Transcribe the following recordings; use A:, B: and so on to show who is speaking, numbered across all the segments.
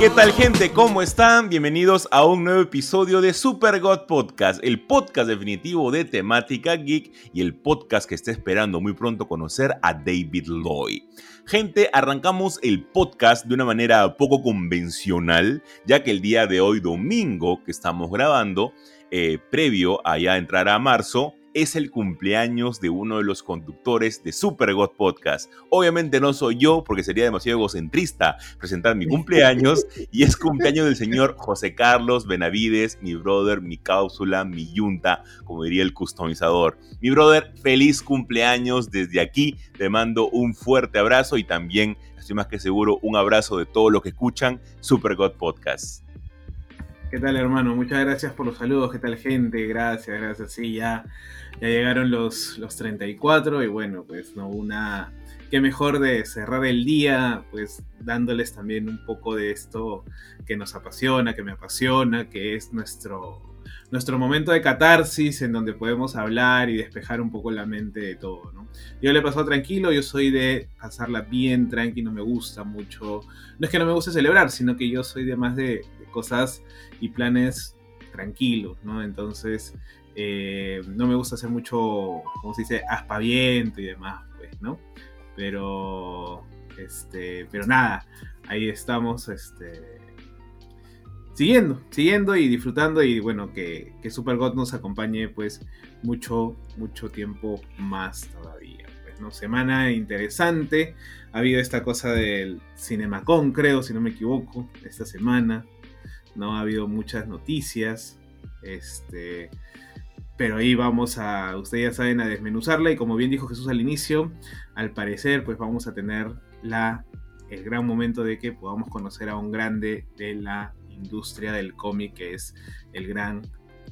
A: ¿Qué tal gente? ¿Cómo están? Bienvenidos a un nuevo episodio de Super God Podcast, el podcast definitivo de temática geek y el podcast que está esperando muy pronto conocer a David Lloyd. Gente, arrancamos el podcast de una manera poco convencional, ya que el día de hoy, domingo, que estamos grabando, eh, previo a ya entrar a marzo, es el cumpleaños de uno de los conductores de Super God Podcast. Obviamente no soy yo, porque sería demasiado egocentrista presentar mi cumpleaños, y es cumpleaños del señor José Carlos Benavides, mi brother, mi cápsula, mi yunta, como diría el customizador. Mi brother, feliz cumpleaños desde aquí, te mando un fuerte abrazo y también, estoy más que seguro, un abrazo de todos los que escuchan Super God Podcast.
B: ¿Qué tal, hermano? Muchas gracias por los saludos. ¿Qué tal, gente? Gracias, gracias. Sí, ya, ya llegaron los, los 34 y bueno, pues no una... Qué mejor de cerrar el día, pues dándoles también un poco de esto que nos apasiona, que me apasiona, que es nuestro, nuestro momento de catarsis en donde podemos hablar y despejar un poco la mente de todo, ¿no? Yo le he pasado tranquilo, yo soy de pasarla bien tranquilo, no me gusta mucho, no es que no me guste celebrar, sino que yo soy de más de, cosas y planes tranquilos, ¿no? Entonces, eh, no me gusta hacer mucho, como se dice, aspaviento y demás, pues, ¿no? Pero, este, pero nada, ahí estamos, este, siguiendo, siguiendo y disfrutando y bueno, que, que Super God nos acompañe pues mucho, mucho tiempo más todavía. Pues, ¿no? Semana interesante, ha habido esta cosa del Cinemacon, creo, si no me equivoco, esta semana. ¿No? Ha habido muchas noticias. Este, pero ahí vamos a, ustedes ya saben, a desmenuzarla. Y como bien dijo Jesús al inicio, al parecer, pues vamos a tener la, el gran momento de que podamos conocer a un grande de la industria del cómic, que es el gran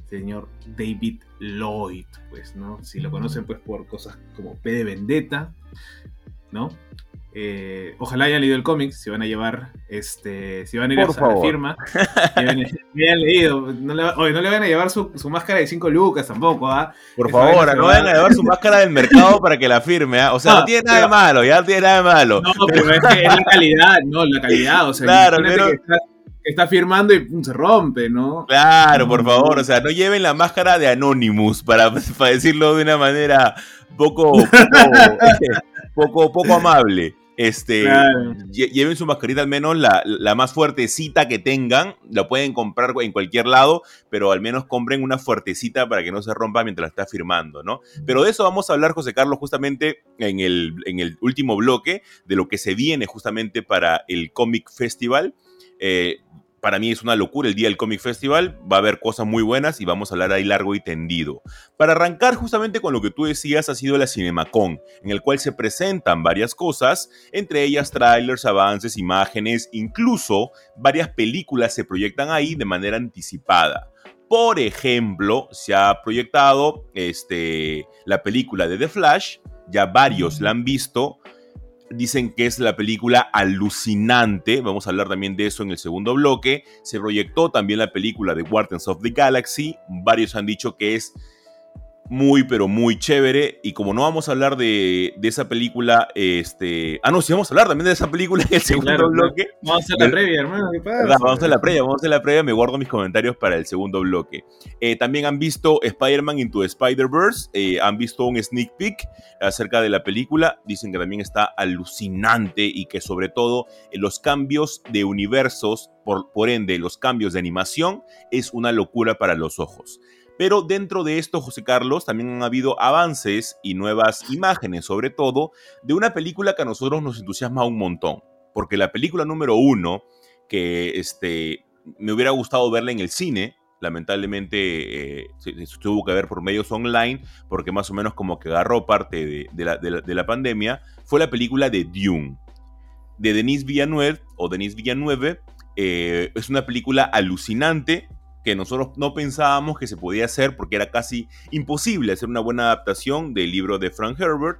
B: señor David Lloyd, pues, ¿no? Si lo conocen, pues, por cosas como P de Vendetta, ¿no? Eh, ojalá hayan leído el cómic, si van a llevar, este, si van a ir a, la firma, leído, no le, no le van a llevar su, máscara de 5 lucas tampoco, ¿ah?
A: Por favor, no vayan a llevar su máscara del mercado para que la firme, ¿ah? O sea, no, tiene nada de malo, ya no tiene nada de malo.
B: No, pero es que es la calidad, no, la calidad, o sea, claro, pero... que está, firmando y se rompe, ¿no?
A: Claro, por favor, o sea, no lleven la máscara de Anonymous, para, para decirlo de una manera poco, poco, poco, poco amable. Este, lleven su mascarita al menos la, la, más fuertecita que tengan. La pueden comprar en cualquier lado, pero al menos compren una fuertecita para que no se rompa mientras está firmando, ¿no? Pero de eso vamos a hablar, José Carlos, justamente en el, en el último bloque, de lo que se viene justamente para el Comic Festival. Eh, para mí es una locura el día del Comic Festival. Va a haber cosas muy buenas y vamos a hablar ahí largo y tendido. Para arrancar justamente con lo que tú decías, ha sido la CinemaCon, en el cual se presentan varias cosas, entre ellas trailers, avances, imágenes, incluso varias películas se proyectan ahí de manera anticipada. Por ejemplo, se ha proyectado este, la película de The Flash, ya varios la han visto, Dicen que es la película alucinante, vamos a hablar también de eso en el segundo bloque. Se proyectó también la película de Guardians of the Galaxy, varios han dicho que es muy, pero muy chévere. Y como no vamos a hablar de, esa película, este. Ah, no, sí, vamos a hablar también de esa película en el segundo bloque.
B: Vamos a hacer la previa, hermano.
A: Vamos a hacer la previa, vamos a hacer la previa. Me guardo mis comentarios para el segundo bloque. Eh, también han visto Spider-Man Into Spider-Verse. Eh, han visto un sneak peek acerca de la película. Dicen que también está alucinante y que, sobre todo, los cambios de universos, por, por ende, los cambios de animación, es una locura para los ojos. Pero dentro de esto, José Carlos, también han habido avances y nuevas imágenes, sobre todo, de una película que a nosotros nos entusiasma un montón. Porque la película número uno, que este, me hubiera gustado verla en el cine, lamentablemente eh, se, tuvo que ver por medios online, porque más o menos como que agarró parte de, la, pandemia, fue la película de Dune, de Denis Villeneuve, o Denis Villeneuve. Eh, es una película alucinante, que nosotros no pensábamos que se podía hacer porque era casi imposible hacer una buena adaptación del libro de Frank Herbert,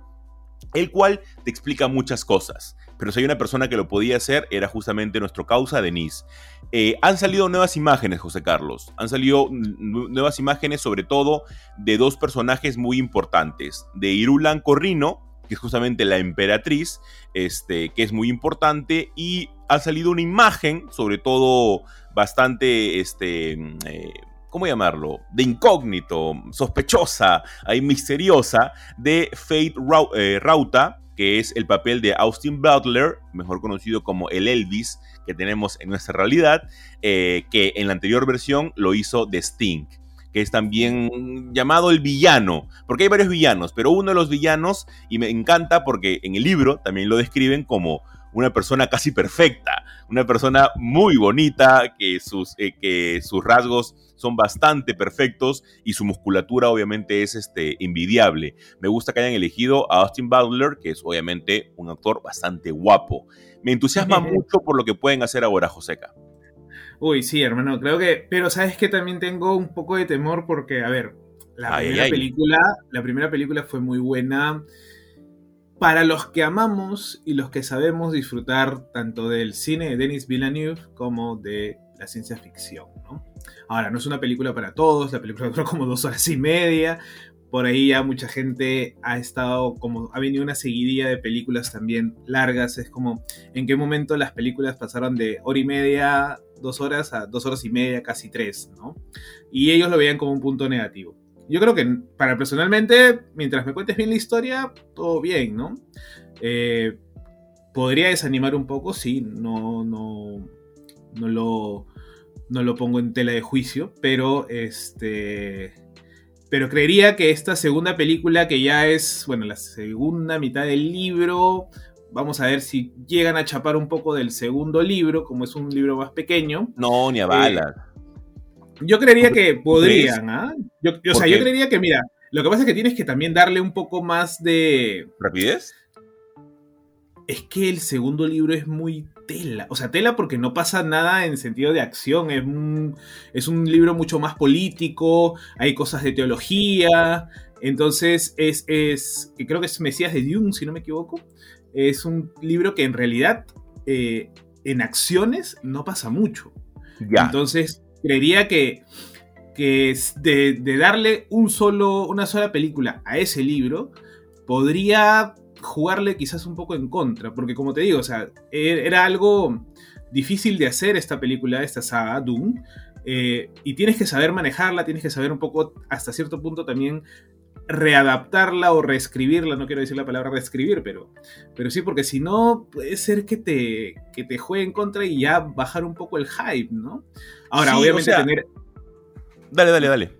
A: el cual te explica muchas cosas. Pero si hay una persona que lo podía hacer, era justamente nuestro causa, Denise. Eh, han salido nuevas imágenes, José Carlos. Han salido nuevas imágenes, sobre todo, de dos personajes muy importantes. De Irulan Corrino, que es justamente la emperatriz, este, que es muy importante, y ha salido una imagen, sobre todo bastante, este, eh, ¿cómo llamarlo? De incógnito, sospechosa, ahí misteriosa, de Fate eh, Rauta, que es el papel de Austin Butler, mejor conocido como el Elvis que tenemos en nuestra realidad, eh, que en la anterior versión lo hizo de Sting que es también llamado el villano, porque hay varios villanos, pero uno de los villanos, y me encanta porque en el libro también lo describen como una persona casi perfecta, una persona muy bonita, que sus, eh, que sus rasgos son bastante perfectos y su musculatura obviamente es este, envidiable. Me gusta que hayan elegido a Austin Butler, que es obviamente un actor bastante guapo. Me entusiasma mucho por lo que pueden hacer ahora, Joseca.
B: Uy, sí, hermano, creo que. Pero sabes que también tengo un poco de temor porque, a ver, la primera película. La primera película fue muy buena. Para los que amamos y los que sabemos disfrutar tanto del cine de Denis Villeneuve como de la ciencia ficción, ¿no? Ahora, no es una película para todos, la película duró como dos horas y media, por ahí ya mucha gente ha estado como, ha venido una seguidilla de películas también largas, es como en qué momento las películas pasaron de hora y media, dos horas a dos horas y media, casi tres, ¿no? Y ellos lo veían como un punto negativo. Yo creo que para personalmente, mientras me cuentes bien la historia, todo bien, ¿no? Eh, podría desanimar un poco, sí, no, no, no lo, no lo pongo en tela de juicio, pero este pero creería que esta segunda película, que ya es, bueno, la segunda mitad del libro, vamos a ver si llegan a chapar un poco del segundo libro, como es un libro más pequeño.
A: No, ni a balas.
B: Eh, yo creería que podrían, ¿ah? Yo, o sea, yo creería que, mira, lo que pasa es que tienes que también darle un poco más de...
A: ¿Rapidez?
B: Es que el segundo libro es muy tela. O sea, tela porque no pasa nada en sentido de acción. Es un, es un libro mucho más político. Hay cosas de teología. Entonces, es, es. Creo que es Mesías de Dune, si no me equivoco. Es un libro que en realidad. Eh, en acciones no pasa mucho. Entonces, creería que. que de, de darle un solo, una sola película a ese libro. Podría jugarle quizás un poco en contra, porque como te digo, o sea, e-, era algo difícil de hacer esta película, esta saga, Doom, eh, y tienes que saber manejarla, tienes que saber un poco, hasta cierto punto también readaptarla o reescribirla, no quiero decir la palabra reescribir, pero, pero sí, porque si no, puede ser que te, que te juegue en contra y ya bajar un poco el hype, ¿no? Ahora, obviamente tener...
A: Dale, dale, dale.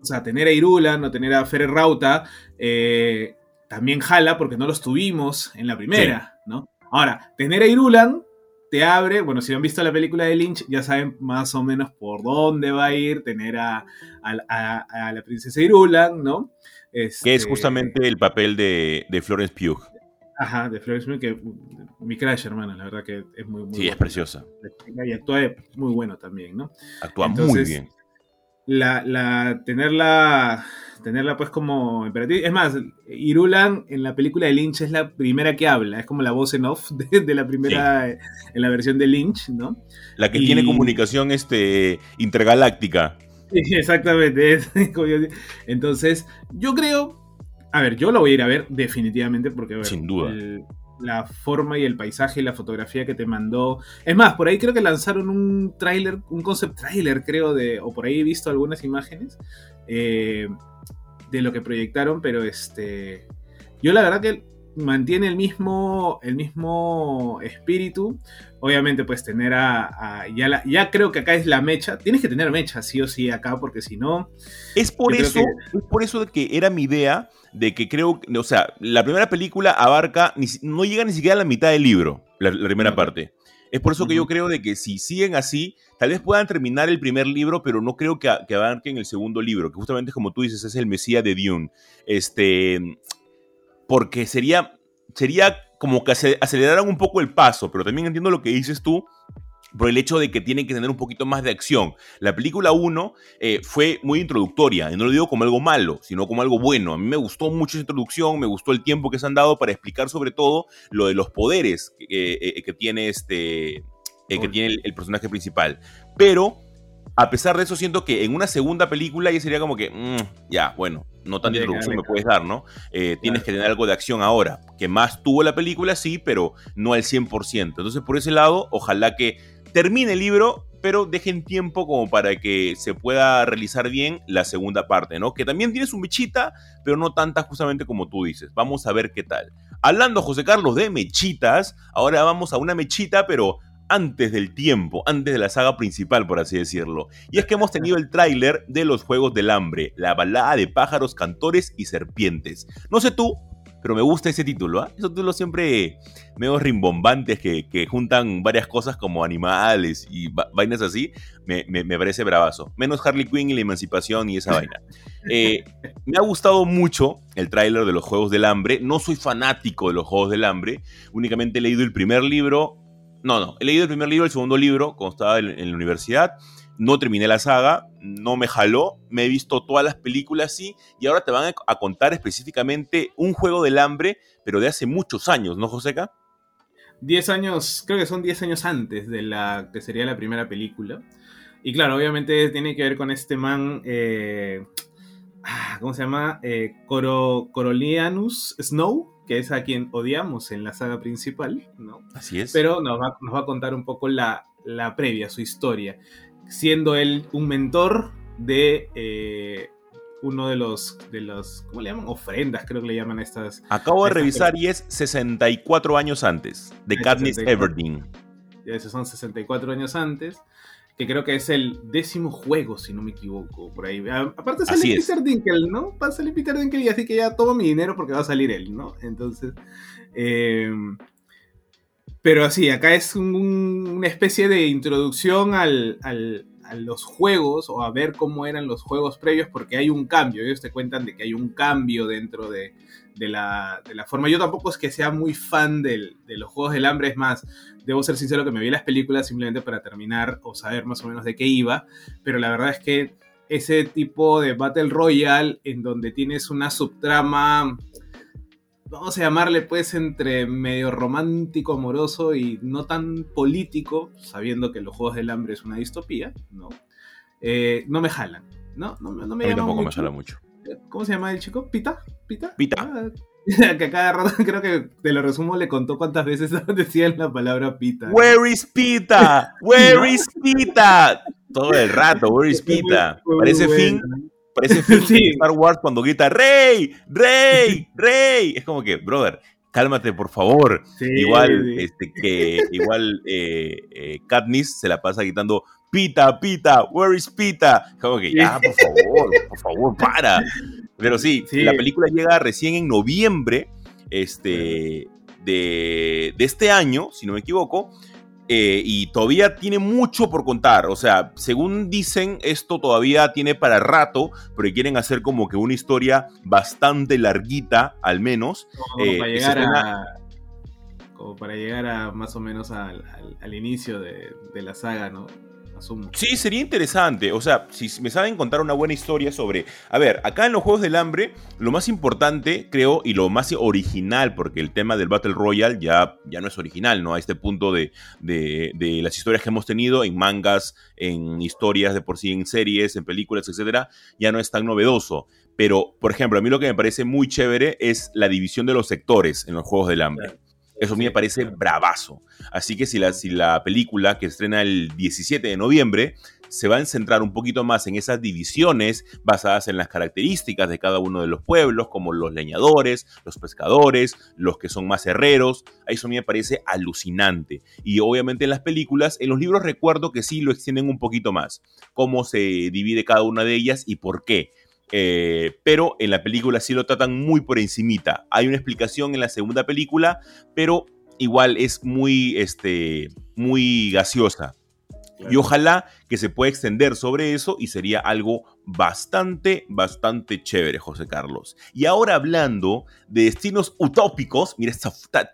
B: O sea, tener a Irulan o tener a Ferrer Rauta, eh, también jala porque no los tuvimos en la primera, ¿no? Ahora, tener a Irulan te abre, bueno, si han visto la película de Lynch, ya saben más o menos por dónde va a ir tener a, la princesa Irulan, ¿no?
A: Que es este, justamente el papel de, Florence Pugh.
B: Ajá, de Florence Pugh, que mi crash, hermana, la verdad que es muy, muy
A: Sí, es preciosa.
B: Y actúa muy bueno también, ¿no?
A: Actúa muy bien.
B: La, la, tenerla tenerla pues como emperatriz. Es más, Irulan en la película de Lynch es la primera que habla, es como la voz en off de, la primera, en la versión de Lynch, ¿no?
A: La que tiene comunicación este, intergaláctica.
B: Sí, exactamente. Entonces, yo creo, a ver, yo lo voy a ir a ver definitivamente porque,
A: Sin duda.
B: la forma y el paisaje y la fotografía que te mandó. Es más, por ahí creo que lanzaron un tráiler, un concept trailer, creo, de, o por ahí he visto algunas imágenes. Eh, de lo que proyectaron, pero este. Yo la verdad que mantiene el mismo, el mismo espíritu. Obviamente, pues tener a. ya, ya creo que acá es la mecha. Tienes que tener mecha, sí o sí, acá, porque si no.
A: Es por eso, es por eso que era mi idea de que creo. O sea, la primera película abarca. no llega ni siquiera a la mitad del libro, la, primera parte. Es por eso que yo creo de que si siguen así, tal vez puedan terminar el primer libro, pero no creo que, que abarquen el segundo libro, que justamente como tú dices, es el Mesías de Dune. Este, porque sería, sería como que aceleraran un poco el paso, pero también entiendo lo que dices tú, por el hecho de que tienen que tener un poquito más de acción. La película 1 eh, fue muy introductoria, y no lo digo como algo malo, sino como algo bueno. A mí me gustó mucho esa introducción, me gustó el tiempo que se han dado para explicar sobre todo lo de los poderes que, eh, tiene, este, que tiene el, personaje principal. Pero a pesar de eso, siento que en una segunda película ya sería como que, mm, ya, bueno, no tanta introducción me puedes dar, ¿no? Eh, tienes que tener algo de acción ahora. Que más tuvo la película, sí, pero no al 100%. Entonces, por ese lado, ojalá que termine el libro, pero dejen tiempo como para que se pueda realizar bien la segunda parte, ¿no? Que también tiene su mechita, pero no tanta justamente como tú dices. Vamos a ver qué tal. Hablando, José Carlos, de mechitas, ahora vamos a una mechita, pero antes del tiempo, antes de la saga principal, por así decirlo. Y es que hemos tenido el tráiler de los Juegos del Hambre, la balada de pájaros, cantores y serpientes. No sé tú, pero me gusta ese título, ¿ah? Esos títulos siempre medio rimbombantes que, juntan varias cosas como animales y vainas así, me, parece bravazo. Menos Harley Quinn y la emancipación y esa vaina. Eh, me ha gustado mucho el tráiler de los Juegos del Hambre. No soy fanático de los Juegos del Hambre, únicamente he leído el primer libro no, no. He leído el primer libro, el segundo libro, cuando estaba en, la universidad. No terminé la saga, no me jaló. Me he visto todas las películas, sí. Y ahora te van a, contar específicamente un juego del hambre, pero de hace muchos años, ¿no, Joseca?
B: Diez años, creo que son diez años antes de la que sería la primera película. Y claro, obviamente tiene que ver con este man. Eh, ah, ¿Cómo se llama? Eh, Corolianus Snow que es a quien odiamos en la saga principal, ¿no?
A: Así es.
B: Pero nos va, nos va a contar un poco la, la, previa, su historia, siendo él un mentor de eh, uno de los, de los, ¿cómo le llaman? Ofrendas, creo que le llaman a estas.
A: Acabo de revisar y es 64 años antes, de Katniss Everdeen.
B: Esos son 64 años antes que creo que es el décimo juego, si no me equivoco, por ahí. Aparte sale Peter Dinkel, ¿no? Va a salir Peter Dinkel y así que ya tomo mi dinero porque va a salir él, ¿no? Entonces, em, pero así, acá es una especie de introducción al, a los juegos o a ver cómo eran los juegos previos porque hay un cambio. Ellos te cuentan de que hay un cambio dentro de, de la, forma. Yo tampoco es que sea muy fan de los Juegos del Hambre, es más, debo ser sincero que me vi las películas simplemente para terminar o saber más o menos de qué iba, pero la verdad es que ese tipo de Battle Royale en donde tienes una subtrama, vamos a llamarle pues entre medio romántico, amoroso y no tan político, sabiendo que los Juegos del Hambre es una distopía, ¿no? Eh, no me jalan, ¿no? No, no me
A: a mí tampoco me jala mucho.
B: ¿Cómo se llama el chico? ¿Pita? ¿Pita?
A: Pita. Ah,
B: que cada rato creo que te lo resumo le contó cuántas veces decían la palabra pita.
A: Where is pita? Where is pita? Todo el rato, where is pita? Parece fin, parece fin Star Wars cuando grita rey, rey, rey. Es como que, brother, cálmate por favor. igual, este, que igual eh, eh, Katniss se la pasa gritando Pita, Pita, where is Pita? Como que ya, por favor, por favor, para. Pero sí, la película llega recién en noviembre este, de, este año, si no me equivoco. Eh, y todavía tiene mucho por contar. O sea, según dicen, esto todavía tiene para rato, pero quieren hacer como que una historia bastante larguita, al menos.
B: Como, para, eh, llegar a, como para llegar a más o menos al, inicio de, de, la saga, ¿no?
A: Sí, sería interesante. O sea, si me saben contar una buena historia sobre. A ver, acá en los Juegos del Hambre, lo más importante, creo, y lo más original, porque el tema del Battle Royale ya, ya no es original, ¿no? A este punto de, de, de las historias que hemos tenido en mangas, en historias de por sí, en series, en películas, etcétera, ya no es tan novedoso. Pero, por ejemplo, a mí lo que me parece muy chévere es la división de los sectores en los Juegos del Hambre. Eso a mí me parece bravazo. Así que si la, si la película que estrena el 17 de noviembre se va a centrar un poquito más en esas divisiones basadas en las características de cada uno de los pueblos, como los leñadores, los pescadores, los que son más herreros. Eso a mí me parece alucinante. Y obviamente en las películas, en los libros recuerdo que sí lo extienden un poquito más. Cómo se divide cada una de ellas y por qué. Eh, pero en la película sí lo tratan muy por encimita. Hay una explicación en la segunda película, pero igual es muy, este, muy gaseosa. Y ojalá que se pueda extender sobre eso y sería algo bastante, bastante chévere, José Carlos. Y ahora hablando de destinos utópicos, mira este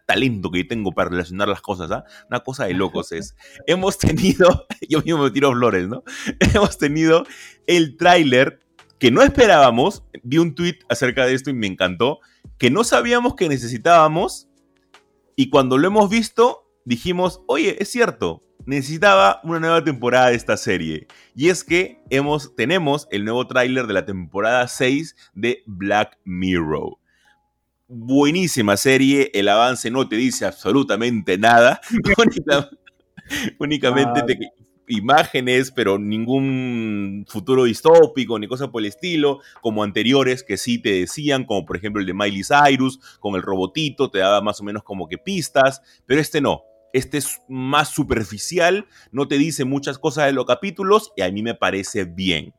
A: talento que tengo para relacionar las cosas, ¿ah? Una cosa de locos es. Hemos tenido, yo mismo me tiro flores, ¿no? Hemos tenido el tráiler que no esperábamos, vi un tweet acerca de esto y me encantó, que no sabíamos que necesitábamos y cuando lo hemos visto dijimos, oye, es cierto, necesitaba una nueva temporada de esta serie. Y es que hemos, tenemos el nuevo tráiler de la temporada 6 de Black Mirror. Buenísima serie, el avance no te dice absolutamente nada, únicamente te, imágenes, pero ningún futuro distópico ni cosa por el estilo, como anteriores que sí te decían, como por ejemplo el de Miley Cyrus, con el robotito, te daba más o menos como que pistas, pero este no. Este es más superficial, no te dice muchas cosas de los capítulos y a mí me parece bien.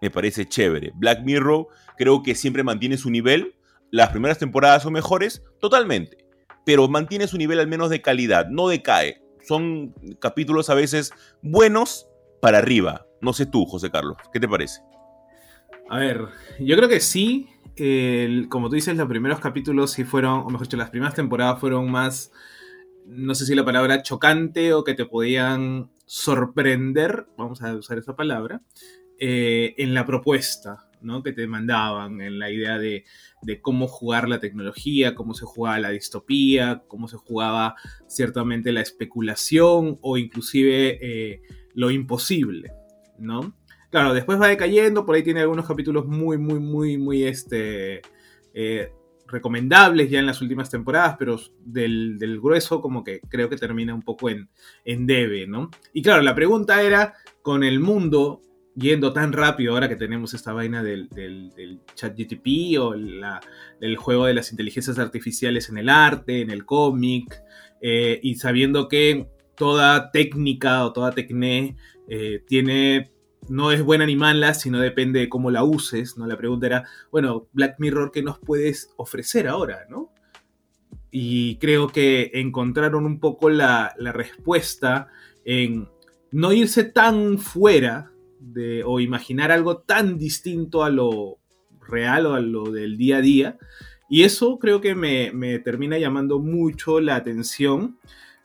A: Me parece chévere. Black Mirror creo que siempre mantiene su nivel. Las primeras temporadas son mejores, totalmente. Pero mantiene su nivel al menos de calidad, no decae son capítulos a veces buenos para arriba. No sé tú, José Carlos, ¿qué te parece?
B: A ver, yo creo que sí. como tú dices, los primeros capítulos sí fueron, o mejor dicho, las primeras temporadas fueron más, no sé si la palabra chocante o que te podían sorprender, vamos a usar esa palabra, eh, en la propuesta. Que te mandaban en la idea de, cómo jugar la tecnología, cómo se jugaba la distopía, cómo se jugaba ciertamente la especulación o inclusive eh, lo imposible, ¿no? Claro, después va decayendo, por ahí tiene algunos capítulos muy, muy, muy, muy, este, eh, recomendables ya en las últimas temporadas, pero del, grueso como que creo que termina un poco en, en debe, ¿no? Y claro, la pregunta era, con el mundo yendo tan rápido ahora que tenemos esta vaina del, chat GTP o el juego de las inteligencias artificiales en el arte, en el cómic, eh, y sabiendo que toda técnica o toda tecné eh, tiene no es buena ni mala, sino depende de cómo la uses, ¿no? La pregunta era, bueno, Black Mirror, ¿qué nos puedes ofrecer ahora, no? Y creo que encontraron un poco la, la respuesta en no irse tan fuera o imaginar algo tan distinto a lo real o a lo del día a día. Y eso creo que me, termina llamando mucho la atención.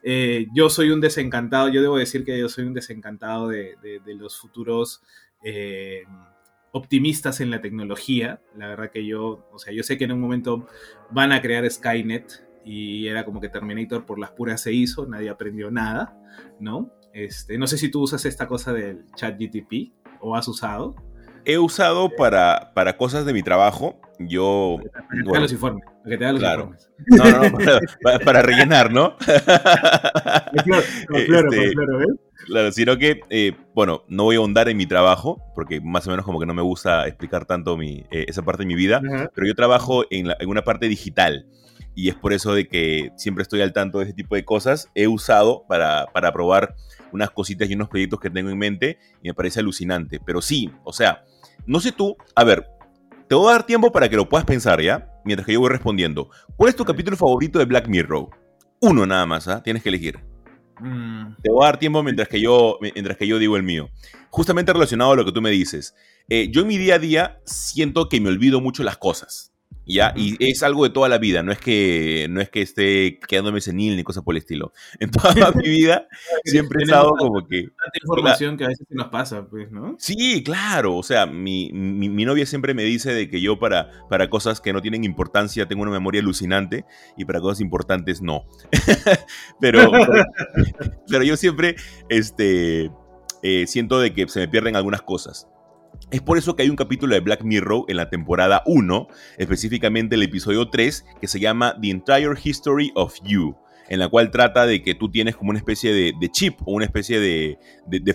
B: Eh, yo soy un desencantado, yo debo decir que yo soy un desencantado de, los futuros eh, optimistas en la tecnología. La verdad que yo, o sea, yo sé que en un momento van a crear Skynet y era como que Terminator por las puras se hizo, nadie aprendió nada, ¿no? Este, no sé si tú usas esta cosa del chat GTP o has usado.
A: He usado para, para cosas de mi trabajo. Yo.
B: Para que te los informes. Para que te los informes.
A: No, no, para, rellenar, ¿no?
B: claro, claro, este,
A: Claro, sino que, eh, bueno, no voy a ahondar en mi trabajo, porque más o menos como que no me gusta explicar tanto mi, eh, esa parte de mi vida, pero yo trabajo en, en, una parte digital y es por eso de que siempre estoy al tanto de ese tipo de cosas. He usado para, para probar unas cositas y unos proyectos que tengo en mente y me parece alucinante. Pero sí, o sea, no sé tú, a ver, te voy a dar tiempo para que lo puedas pensar, ¿ya? Mientras que yo voy respondiendo. ¿Cuál es tu capítulo favorito de Black Mirror? Uno nada más, ¿ah? Tienes que elegir. Mm. Te voy a dar tiempo mientras que, yo, mientras que yo digo el mío. Justamente relacionado a lo que tú me dices. Eh, yo en mi día a día siento que me olvido mucho las cosas. ¿Ya? Y es algo de toda la vida, no es que, no es que esté quedándome senil ni cosas por el estilo. En toda mi vida siempre he estado como que...
B: Tanta información que a veces se nos pasa, pues, ¿no?
A: Sí, claro, o sea, mi, mi, novia siempre me dice de que yo para, para cosas que no tienen importancia tengo una memoria alucinante y para cosas importantes no. pero, pero, yo siempre este, eh, siento de que se me pierden algunas cosas. Es por eso que hay un capítulo de Black Mirror en la temporada 1, específicamente el episodio 3, que se llama The Entire History of You, en la cual trata de que tú tienes como una especie de, chip o una especie de,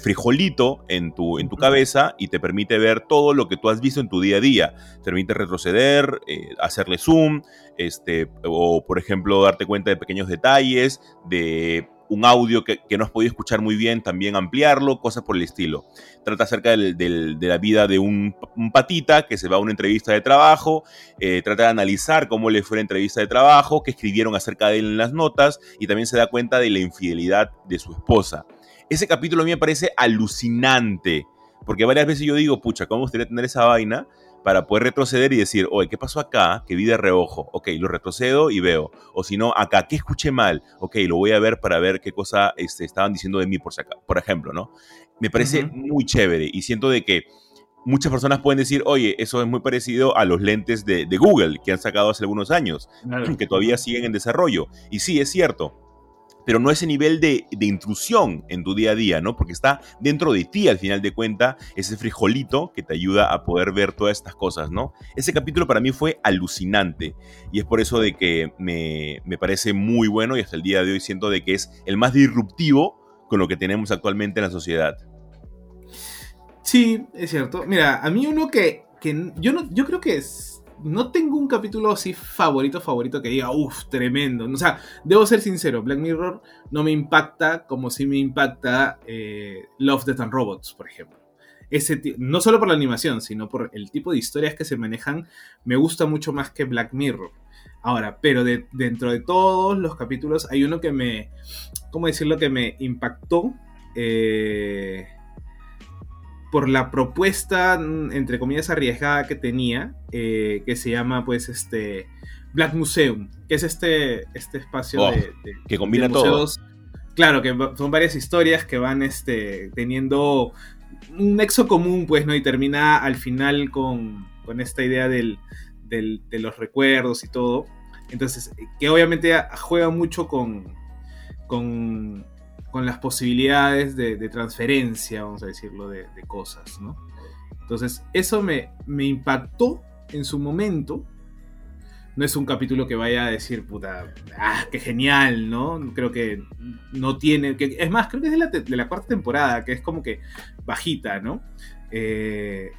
A: frijolito en tu, en tu, cabeza y te permite ver todo lo que tú has visto en tu día a día. Te permite retroceder, eh, hacerle zoom, este, o por ejemplo darte cuenta de pequeños detalles, de un audio que, no has podido escuchar muy bien, también ampliarlo, cosas por el estilo. Trata acerca de la vida de un, patita que se va a una entrevista de trabajo, eh, trata de analizar cómo le fue la entrevista de trabajo, qué escribieron acerca de él en las notas y también se da cuenta de la infidelidad de su esposa. Ese capítulo a mí me parece alucinante Porque varias veces yo digo, pucha, ¿cómo gustaría tener esa vaina? Para poder retroceder y decir, oye, ¿qué pasó acá? Que vi de reojo. Ok, lo retrocedo y veo. O si no, acá, ¿qué escuché mal? Ok, lo voy a ver para ver qué cosa este, estaban diciendo de mí, por, acá, por ejemplo, ¿no? Me parece muy chévere y siento de que muchas personas pueden decir, oye, eso es muy parecido a los lentes de, Google que han sacado hace algunos años, que todavía siguen en desarrollo. Y sí, es cierto, pero no ese nivel de, intrusión en tu día a día, ¿no? Porque está dentro de ti al final de cuenta ese frijolito que te ayuda a poder ver todas estas cosas, ¿no? Ese capítulo para mí fue alucinante y es por eso de que me, me parece muy bueno y hasta el día de hoy siento de que es el más disruptivo con lo que tenemos actualmente en la sociedad.
B: Sí, es cierto. Mira, a mí uno que, que yo, no, yo creo que es no tengo un capítulo así favorito, favorito que diga, uff, tremendo. O sea, debo ser sincero, Black Mirror no me impacta como si me impacta eh, Love, Death and Robots, por ejemplo. Ese no solo por la animación, sino por el tipo de historias que se manejan, me gusta mucho más que Black Mirror. Ahora, pero dentro de todos los capítulos hay uno que me, ¿cómo decirlo? Que me impactó. Eh, por la propuesta, mm, entre comillas, arriesgada que tenía, eh, que se llama, pues, este Black Museum, que es este, este espacio oh, de,
A: que combina todo.
B: Claro, que son varias historias que van este, teniendo un nexo común, pues, ¿no? Y termina al final con, con esta idea del, del, de los recuerdos y todo. Entonces, que obviamente juega mucho con, con con las posibilidades de, transferencia, vamos a decirlo, de, cosas, ¿no? Entonces, eso me, impactó en su momento. No es un capítulo que vaya a decir, puta, ah, qué genial, ¿no? Creo que no tiene. Que, es más, creo que es de la, de la cuarta temporada, que es como que bajita, ¿no? Eh,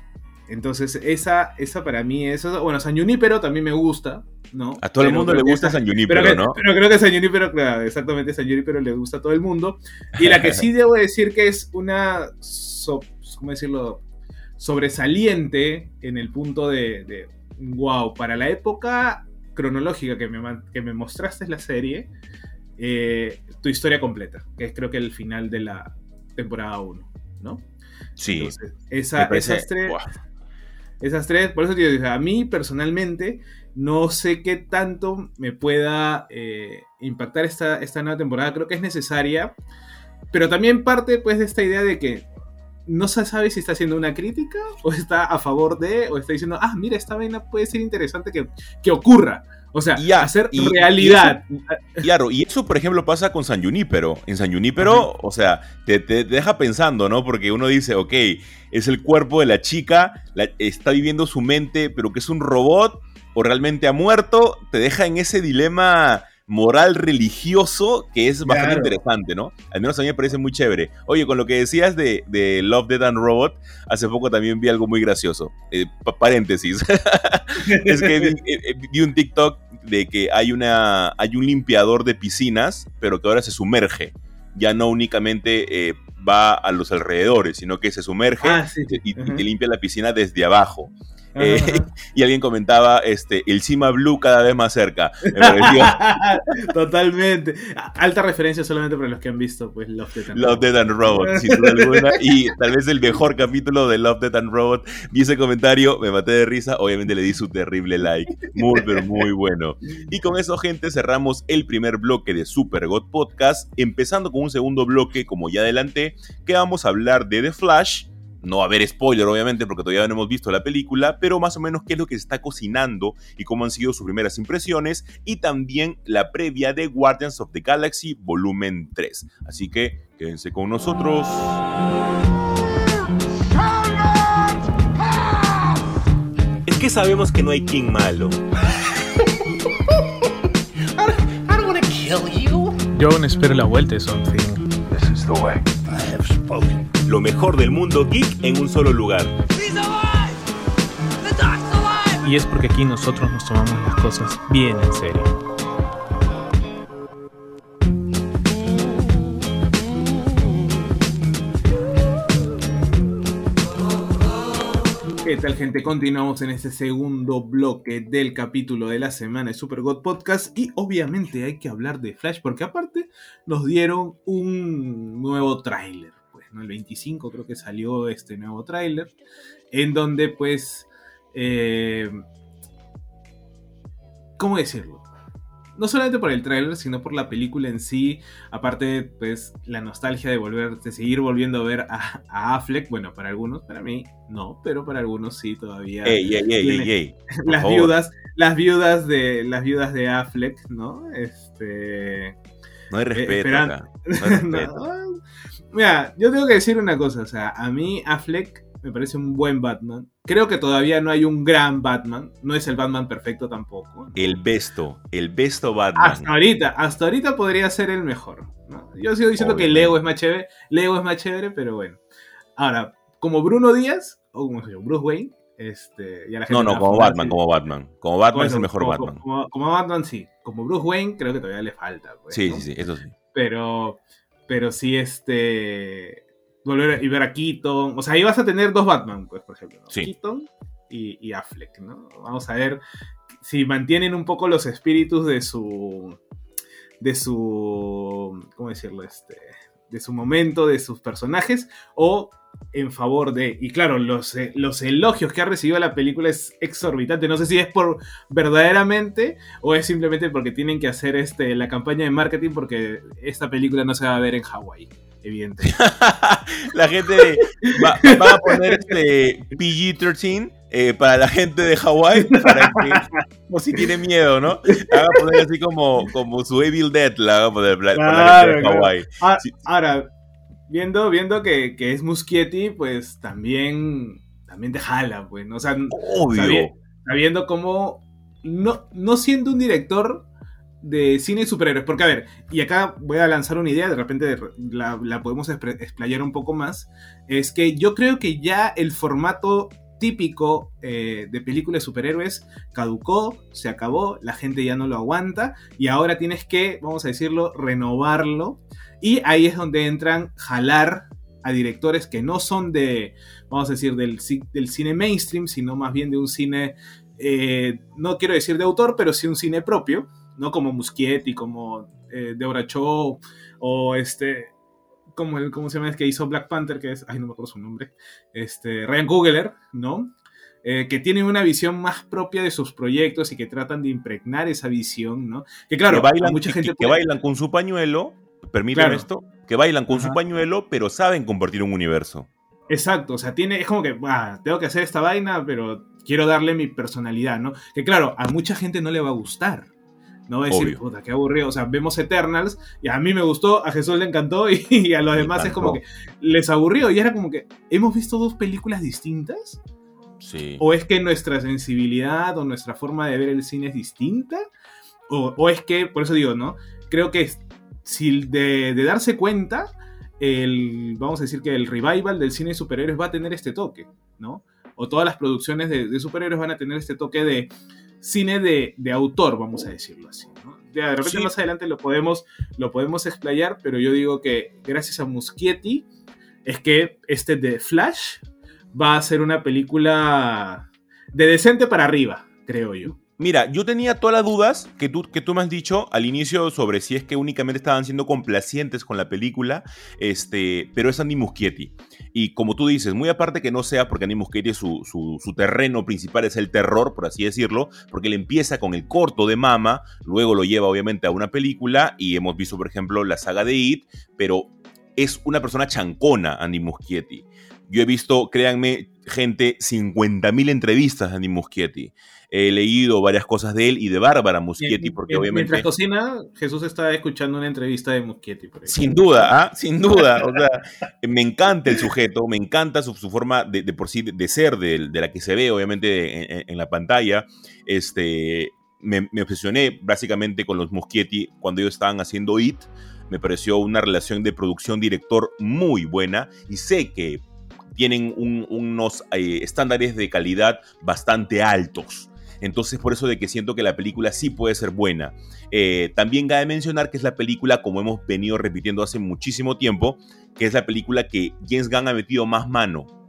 B: entonces, esa, esa para mí es. Bueno, San Junipero también me gusta, ¿no?
A: A todo el mundo le gusta San Junipero, ¿no?
B: Pero creo que San Junipero, claro, exactamente, San Junipero le gusta a todo el mundo. Y la que sí debo decir que es una. ¿Cómo decirlo? Sobresaliente en el punto de. wow, para la época cronológica que me, que me mostraste la serie, eh, tu historia completa, que es creo que el final de la temporada 1, ¿no?
A: Sí.
B: esa, esas tres. Esas tres, por eso te digo, a mí personalmente no sé qué tanto me pueda eh, impactar esta, esta nueva temporada. Creo que es necesaria, pero también parte pues de esta idea de que no se sabe si está haciendo una crítica o está a favor de, o está diciendo, ah, mira, esta vaina puede ser interesante que, que ocurra. O sea, hacer realidad.
A: claro, y eso, por ejemplo, pasa con San Junípero. En San Junípero, o sea, te, deja pensando, ¿no? Porque uno dice, ok, es el cuerpo de la chica, está viviendo su mente, pero que es un robot o realmente ha muerto, te deja en ese dilema moral religioso que es bastante interesante, ¿no? Al menos a mí me parece muy chévere. Oye, con lo que decías de, Love, Dead and Robot, hace poco también vi algo muy gracioso. Eh, paréntesis. es que vi, eh, eh, vi, un TikTok de que hay, una, hay un limpiador de piscinas, pero que ahora se sumerge. Ya no únicamente va a los alrededores, sino que se sumerge ah, y, te limpia la piscina desde abajo. Eh, y alguien comentaba, este, el Cima Blue cada vez más cerca.
B: Totalmente. Alta referencia solamente para los que han visto, pues, Love, Death and
A: Love, Death and Robot, sin duda alguna. Y tal vez el mejor capítulo de Love, Death and Robot. Vi ese comentario, me maté de risa. Obviamente le di su terrible like. Muy, pero muy bueno. Y con eso, gente, cerramos el primer bloque de Super God Podcast. Empezando con un segundo bloque, como ya adelanté, que vamos a hablar de The Flash no va a haber spoiler, obviamente, porque todavía no hemos visto la película, pero más o menos qué es lo que se está cocinando y cómo han sido sus primeras impresiones, y también la previa de Guardians of the Galaxy Volumen 3. Así que quédense con nosotros. Es que sabemos que no hay King malo.
C: Yo aún espero la vuelta de Something. This is the way. I have
A: spoken lo mejor del mundo geek en un solo lugar.
C: Y es porque aquí nosotros nos tomamos las cosas bien en serio.
B: ¿Qué tal gente? Continuamos en este segundo bloque del capítulo de la semana de Super God Podcast y obviamente hay que hablar de Flash porque aparte nos dieron un nuevo tráiler. ¿No? El 25 creo que salió este nuevo tráiler, en donde pues... Eh, ¿Cómo decirlo? no solamente por el tráiler, sino por la película en sí. Aparte, pues, la nostalgia de volver, de seguir volviendo a ver a, Affleck. Bueno, para algunos, para mí, no, pero para algunos sí todavía.
A: Ey, ey, ey, ey,
B: las viudas, las viudas de, las viudas de Affleck, ¿no? Este.
A: No hay eh, respeto. acá. No hay respeto.
B: mira, yo tengo que decir una cosa, o sea, a mí Affleck me parece un buen Batman. Creo que todavía no hay un gran Batman, no es el Batman perfecto tampoco.
A: El besto, el besto Batman.
B: Hasta ahorita, hasta ahorita podría ser el mejor. Yo sigo diciendo que Lego es más chévere, Lego es más chévere, pero bueno. Ahora, como Bruno Díaz, o como se llama, Bruce Wayne, este,
A: ya la gente no, no, como Batman, como Batman. Como Batman es el mejor Batman.
B: Como, Batman sí. Como Bruce Wayne creo que todavía le falta. Pues,
A: sí, sí, sí, eso sí.
B: Pero, pero sí, este volver y ver a Keaton. O sea, ahí vas a tener dos Batman, pues, por ejemplo. Keaton y, Affleck, ¿no? Vamos a ver si mantienen un poco los espíritus de su. de su. ¿cómo decirlo? Este. de su momento, de sus personajes, o en favor de. Y claro, los, eh, los elogios que ha recibido la película es exorbitante. No sé si es por verdaderamente o es simplemente porque tienen que hacer este, la campaña de marketing porque esta película no se va a ver en Hawái evidente.
A: la gente va, a poner este PG-13 eh, para la gente de Hawái, para que, como si tiene miedo, ¿no? La a poner así como, como su Evil Dead, la va a poner para la gente de Hawái.
B: Ah, ahora, viendo, viendo que, que, es Muschietti, pues también, también te jala, pues, ¿no? O sea,
A: Obvio.
B: sabiendo cómo, no, no siendo un director de cine y superhéroes. Porque, a ver, y acá voy a lanzar una idea, de repente la, podemos explayar un poco más. Es que yo creo que ya el formato típico eh, de película de superhéroes caducó, se acabó, la gente ya no lo aguanta y ahora tienes que, vamos a decirlo, renovarlo. Y ahí es donde entran jalar a directores que no son de, vamos a decir, del, del cine mainstream, sino más bien de un cine, eh, no quiero decir de autor, pero sí un cine propio ¿no? Como Muschietti, como eh, Deborah Cho, o este, como el, ¿cómo se llama? Es que hizo Black Panther, que es, ay, no me acuerdo su nombre, este, Ryan Coogler, ¿no? Eh, que tienen una visión más propia de sus proyectos y que tratan de impregnar esa visión, ¿no?
A: Que claro, bailan, mucha gente que, bailan con su pañuelo, permítanme esto, que bailan con su pañuelo, pero saben compartir un universo.
B: Exacto, o sea, tiene, es como que, tengo que hacer esta vaina, pero quiero darle mi personalidad, ¿no? Que claro, a mucha gente no le va a gustar, no va a decir, puta, qué aburrido. O sea, vemos Eternals y a mí me gustó, a Jesús le encantó y, a los demás es como que les aburrió. Y era como que, ¿hemos visto dos películas distintas?
A: Sí.
B: ¿O es que nuestra sensibilidad o nuestra forma de ver el cine es distinta? ¿O, es que, por eso digo, ¿no? Creo que si de, darse cuenta, el, vamos a decir que el revival del cine de superhéroes va a tener este toque, ¿no? O todas las producciones de, de superhéroes van a tener este toque de cine de, autor, vamos a decirlo así. De repente más adelante lo podemos, lo podemos explayar, pero yo digo que gracias a Muschietti es que este de Flash va a ser una película de decente para arriba, creo yo.
A: Mira, yo tenía todas las dudas que tú, que tú me has dicho al inicio sobre si es que únicamente estaban siendo complacientes con la película, este, pero es Andy Muschietti. Y como tú dices, muy aparte que no sea porque Andy Muschietti su, su, terreno principal es el terror, por así decirlo, porque él empieza con el corto de Mama, luego lo lleva obviamente a una película y hemos visto, por ejemplo, la saga de It, pero es una persona chancona, Andy Muschietti. Yo he visto, créanme, gente, 50.000 entrevistas a Andy Muschietti he leído varias cosas de él y de Bárbara Muschietti, porque obviamente...
B: Mientras cocina, Jesús está escuchando una entrevista de Muschietti.
A: sin duda, ¿ah? sin duda. O sea, me encanta el sujeto, me encanta su, forma de, por sí de, ser, de, la que se ve obviamente en, la pantalla. Este, me, me, obsesioné básicamente con los Muschietti cuando ellos estaban haciendo IT. Me pareció una relación de producción-director muy buena y sé que tienen unos eh, estándares de calidad bastante altos. Entonces, por eso de que siento que la película sí puede ser buena. Eh, también cabe mencionar que es la película, como hemos venido repitiendo hace muchísimo tiempo, que es la película que James Gunn ha metido más mano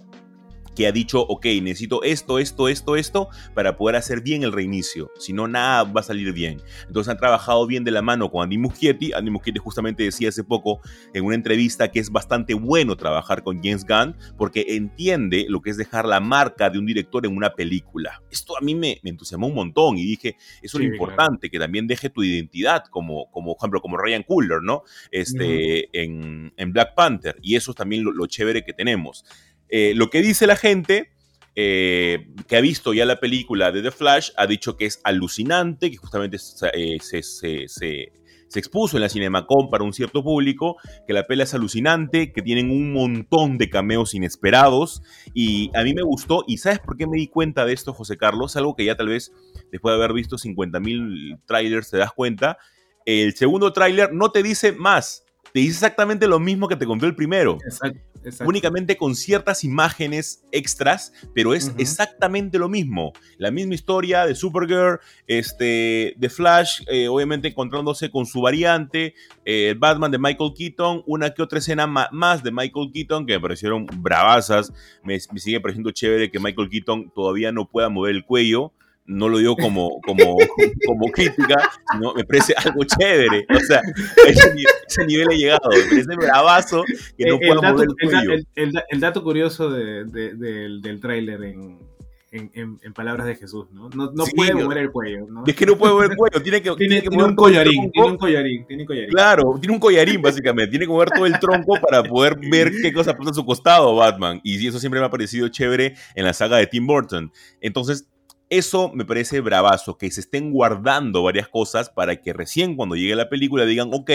A: que ha dicho, ok, necesito esto, esto, esto, esto, para poder hacer bien el reinicio. Si no, nada va a salir bien. Entonces han trabajado bien de la mano con Andy Muschietti. Andy Muschietti justamente decía hace poco en una entrevista que es bastante bueno trabajar con James Gunn porque entiende lo que es dejar la marca de un director en una película. Esto a mí me, entusiasmó un montón y dije, eso es lo importante, que también deje tu identidad como, como ejemplo, como Ryan Cooler, ¿no? Este, en, Black Panther. Y eso es también lo chévere que tenemos. Eh, lo que dice la gente eh, que ha visto ya la película de The Flash ha dicho que es alucinante, que justamente eh, se, expuso en la Cinemacom para un cierto público, que la pela es alucinante, que tienen un montón de cameos inesperados y a mí me gustó y ¿sabes por qué me di cuenta de esto, José Carlos? Algo que ya tal vez después de haber visto 50.000 trailers te das cuenta. El segundo tráiler no te dice más, te dice exactamente lo mismo que te contó el primero. Exacto únicamente con ciertas imágenes extras, pero es exactamente lo mismo. La misma historia de Supergirl, este, de Flash, eh, obviamente encontrándose con su variante, eh, el Batman de Michael Keaton, una que otra escena más de Michael Keaton que me parecieron bravasas. Me, me sigue pareciendo chévere que Michael Keaton todavía no pueda mover el cuello no lo digo como, como, como crítica, sino me parece algo chévere. O sea, ese, ese nivel he llegado, me parece bravazo que no pueda mover el cuello.
B: El, dato curioso del, del tráiler en, en, en, palabras de Jesús, ¿no? No, no puede mover el cuello, ¿no?
A: Es que no puede mover el cuello, tiene que,
B: tiene, tiene, un collarín, tiene un collarín, tiene un collarín.
A: Claro, tiene un collarín básicamente, tiene que mover todo el tronco para poder ver qué cosa pasa a su costado Batman, y eso siempre me ha parecido chévere en la saga de Tim Burton. Entonces, eso me parece bravazo, que se estén guardando varias cosas para que recién cuando llegue la película digan, ok,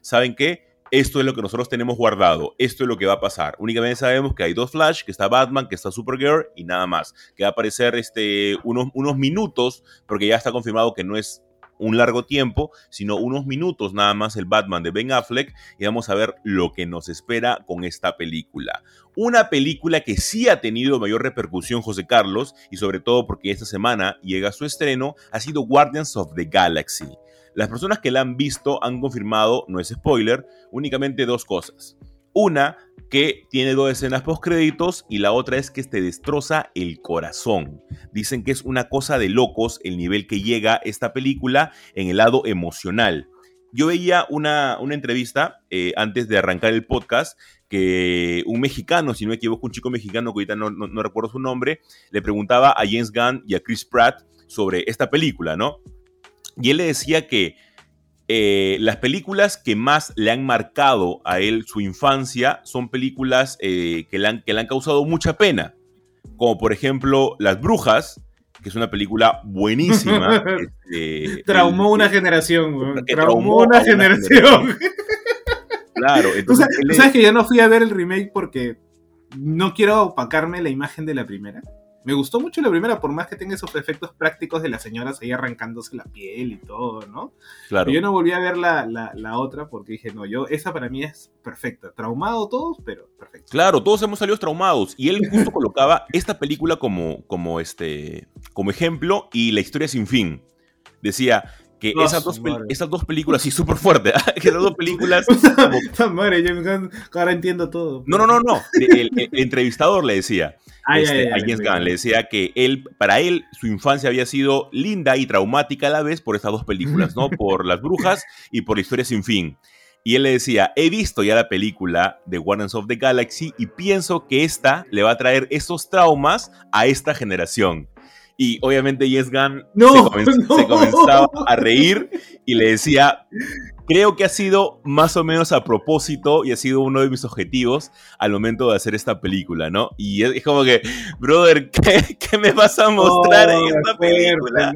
A: ¿saben qué? Esto es lo que nosotros tenemos guardado, esto es lo que va a pasar. Únicamente sabemos que hay dos Flash, que está Batman, que está Supergirl y nada más. Que va a aparecer este, unos, unos minutos, porque ya está confirmado que no es un largo tiempo, sino unos minutos nada más el Batman de Ben Affleck y vamos a ver lo que nos espera con esta película. Una película que sí ha tenido mayor repercusión, José Carlos, y sobre todo porque esta semana llega su estreno, ha sido Guardians of the Galaxy. Las personas que la han visto han confirmado, no es spoiler, únicamente dos cosas. Una, que tiene dos escenas post créditos y la otra es que te destroza el corazón. Dicen que es una cosa de locos el nivel que llega esta película en el lado emocional. Yo veía una, una entrevista eh, antes de arrancar el podcast que un mexicano, si no me equivoco, un chico mexicano que ahorita no, recuerdo su nombre, le preguntaba a James Gunn y a Chris Pratt sobre esta película, ¿no? Y él le decía que eh, las películas que más le han marcado a él su infancia son películas eh, que, le han, que le han causado mucha pena, como por ejemplo Las Brujas, que es una película buenísima.
B: este, traumó una generación, Traumó, una, generación.
A: claro.
B: Entonces, ¿Tú sabes que yo no fui a ver el remake porque no quiero opacarme la imagen de la primera? Me gustó mucho la primera, por más que tenga esos efectos prácticos de las señoras ahí arrancándose la piel y todo, ¿no? Claro. yo no volví a ver la, la, otra porque dije, no, yo, esa para mí es perfecta. Traumado todos, pero perfecto.
A: Claro, todos hemos salido traumados. Y él justo colocaba esta película como, como, este, como ejemplo y la historia sin fin. Decía, que esas, dos esas dos películas, sí, súper fuerte, ¿ah? que esas dos películas...
B: madre, yo ahora entiendo todo.
A: No, no, no, no. El, entrevistador le decía, este, a James Gunn, le decía que él, para él, su infancia había sido linda y traumática a la vez por esas dos películas, ¿no? Por Las Brujas y por Historia Sin Fin. Y él le decía, he visto ya la película de Guardians of the Galaxy y pienso que esta le va a traer esos traumas a esta generación. Y obviamente Yes Gunn se, comenzaba a reír y le decía, creo que ha sido más o menos a propósito y ha sido uno de mis objetivos al momento de hacer esta película, ¿no? Y es, como que, brother, ¿qué, me vas a mostrar en esta película?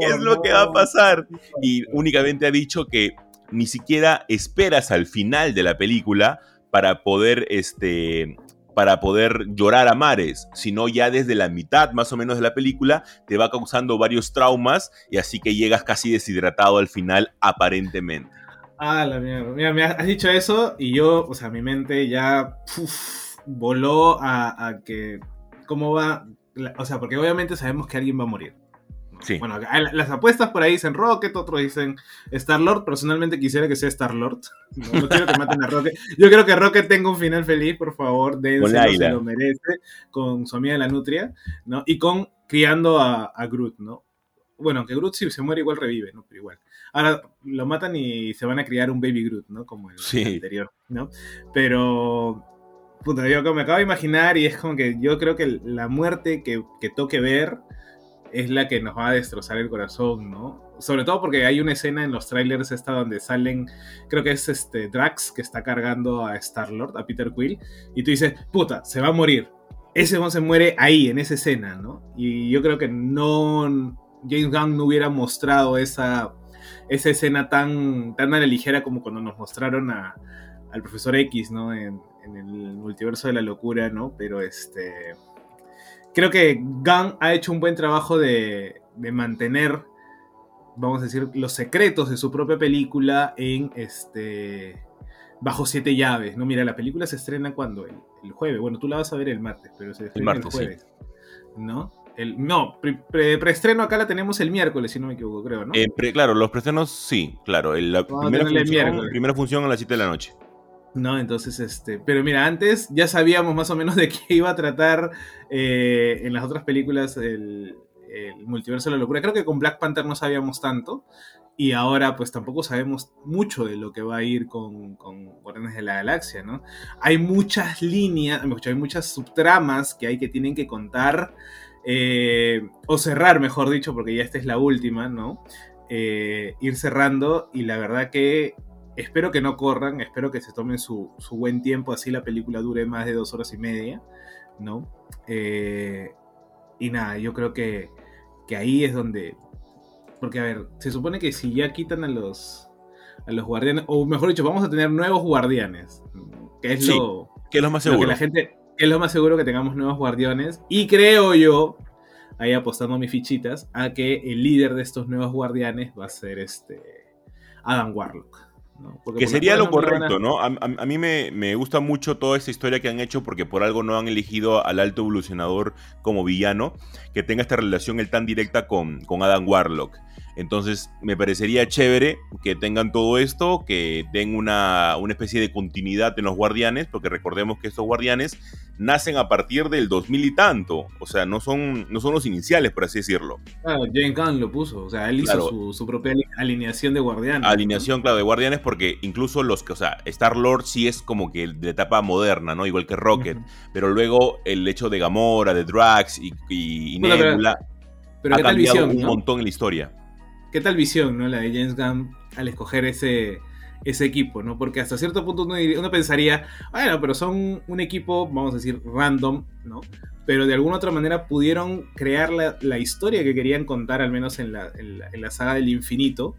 A: ¿Qué es lo que va a pasar? Y únicamente ha dicho que ni siquiera esperas al final de la película para poder este, para poder llorar a mares, sino ya desde la mitad más o menos de la película te va causando varios traumas y así que llegas casi deshidratado al final aparentemente.
B: Ah, la mierda. Mira, me has dicho eso y yo, o sea, mi mente ya voló a, que cómo va, o sea, porque obviamente sabemos que alguien va a morir. Bueno, las apuestas por ahí dicen Rocket, otros dicen Star Lord. Personalmente quisiera que sea Star Lord. No, quiero que maten a Rocket. Yo creo que Rocket tenga un final feliz, por favor. Dénselo, se lo merece. Con su amiga la Nutria, ¿no? Y con criando a, Groot, ¿no? Bueno, que Groot si se muere igual revive, ¿no? Pero igual. Ahora lo matan y se van a criar un Baby Groot, ¿no? Como el, anterior, ¿no? Pero puta, yo me acabo de imaginar y es como que yo creo que la muerte que, que, toque ver es la que nos va a destrozar el corazón, ¿no? Sobre todo porque hay una escena en los trailers esta donde salen, creo que es este Drax que está cargando a Star-Lord, a Peter Quill, y tú dices, puta, se va a morir. Ese se muere ahí, en esa escena, ¿no? Y yo creo que no, James Gunn no hubiera mostrado esa, esa escena tan, tan a la ligera como cuando nos mostraron a, al profesor X, ¿no? En, en el multiverso de la locura, ¿no? Pero este creo que Gunn ha hecho un buen trabajo de, mantener, vamos a decir, los secretos de su propia película en este bajo siete llaves. No, mira, la película se estrena cuando el, jueves. Bueno, tú la vas a ver el martes, pero se estrena el, jueves. ¿No? El, no, preestreno acá la tenemos el miércoles, si no me equivoco, creo, ¿no?
A: Eh, claro, los preestrenos sí, claro. la primera función, primera función a las 7 de la noche.
B: ¿no? Entonces, este, pero mira, antes ya sabíamos más o menos de qué iba a tratar eh, en las otras películas el, multiverso de la locura. Creo que con Black Panther no sabíamos tanto y ahora pues tampoco sabemos mucho de lo que va a ir con, con Guardianes de la Galaxia, ¿no? Hay muchas líneas, hay muchas subtramas que hay que tienen que contar eh, o cerrar, mejor dicho, porque ya esta es la última, ¿no? Eh, ir cerrando y la verdad que Espero que no corran, espero que se tomen su, buen tiempo, así la película dure más de dos horas y media, ¿no? Eh, y nada, yo creo que, ahí es donde... Porque, a ver, se supone que si ya quitan a los, a los guardianes, o mejor dicho, vamos a tener nuevos guardianes, que es lo...
A: Que es lo más seguro. que
B: la gente, es lo más seguro que tengamos nuevos guardianes. Y creo yo, ahí apostando mis fichitas, a que el líder de estos nuevos guardianes va a ser este Adam Warlock
A: que sería lo correcto, ¿no? A, mí me, gusta mucho toda esta historia que han hecho porque por algo no han elegido al alto evolucionador como villano, que tenga esta relación el tan directa con, con Adam Warlock. Entonces me parecería chévere que tengan todo esto, que den una, una, especie de continuidad en los guardianes, porque recordemos que estos guardianes nacen a partir del 2000 y tanto, o sea, no son, no son los iniciales, por así decirlo.
B: Claro, Jane Khan lo puso, o sea, él hizo su, propia alineación de guardianes.
A: Alineación, claro, de guardianes, porque incluso los que, o sea, Star-Lord sí es como que de etapa moderna, ¿no? Igual que Rocket, pero luego el hecho de Gamora, de Drax y, y, Nebula pero, ha cambiado un montón en la historia
B: qué tal visión, ¿no? La de James Gunn al escoger ese, ese equipo, ¿no? Porque hasta cierto punto uno, pensaría, bueno, pero son un equipo, vamos a decir, random, ¿no? Pero de alguna otra manera pudieron crear la, historia que querían contar, al menos en la, saga del infinito,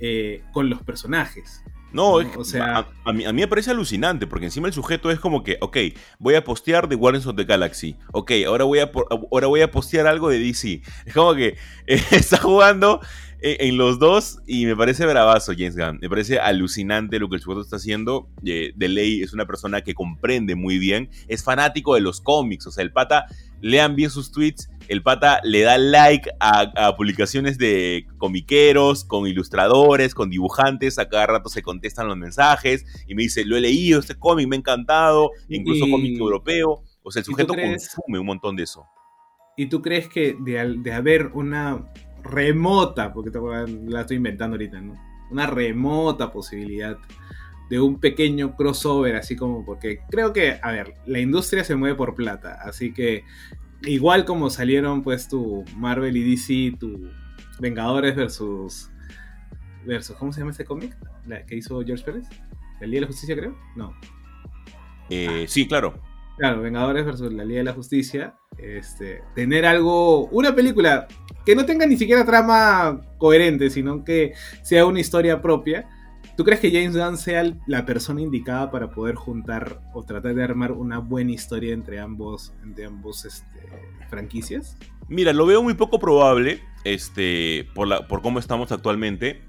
B: eh, con los personajes.
A: No, o sea, a, mí, a, mí, me parece alucinante, porque encima el sujeto es como que, ok, voy a postear The Guardians of the Galaxy, ok, ahora voy a, ahora voy a postear algo de DC. Es como que está jugando en, los dos y me parece bravazo James Gunn. Me parece alucinante lo que el sujeto está haciendo. Eh, de ley es una persona que comprende muy bien, es fanático de los cómics, o sea, el pata, lean bien sus tweets, el pata le da like a, publicaciones de comiqueros, con ilustradores, con dibujantes, a cada rato se contestan los mensajes y me dice, lo he leído, este cómic me ha encantado, incluso cómic europeo. O sea, el sujeto consume un montón de eso.
B: ¿Y tú crees que de, de haber una remota, porque la estoy inventando ahorita, ¿no? Una remota posibilidad de un pequeño crossover, así como porque creo que, a ver, la industria se mueve por plata, así que igual como salieron pues tu Marvel y DC, tu Vengadores versus versus ¿cómo se llama ese cómic? La que hizo George Pérez, ¿La Liga de la Justicia creo? No.
A: Eh, sí, claro.
B: Claro, Vengadores versus la Liga de la Justicia. Este, tener algo, una película que no tenga ni siquiera trama coherente, sino que sea una historia propia. ¿Tú crees que James Gunn sea la persona indicada para poder juntar o tratar de armar una buena historia entre ambos, entre ambos este, franquicias?
A: Mira, lo veo muy poco probable, este, por, la, por cómo estamos actualmente,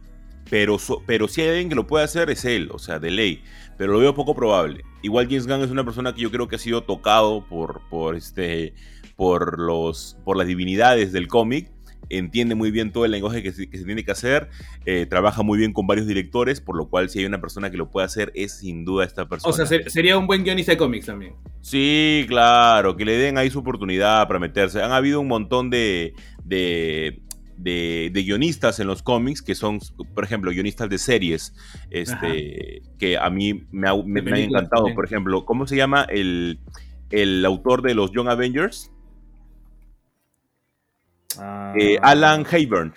A: pero, pero si hay alguien que lo puede hacer es él, o sea, de ley, pero lo veo poco probable. Igual James Gunn es una persona que yo creo que ha sido tocado por, por, este, por, los, por las divinidades del cómic entiende muy bien todo el lenguaje que se, tiene que hacer, eh, trabaja muy bien con varios directores, por lo cual si hay una persona que lo puede hacer es sin duda esta persona.
B: O sea, sería un buen guionista de cómics también.
A: Sí, claro, que le den ahí su oportunidad para meterse. Han habido un montón de, de de, guionistas en los cómics, que son, por ejemplo, guionistas de series, este, que a mí me, ha, me, han encantado. Por ejemplo, ¿cómo se llama el, el autor de los Young Avengers? Ah. Eh, Alan Hayburn.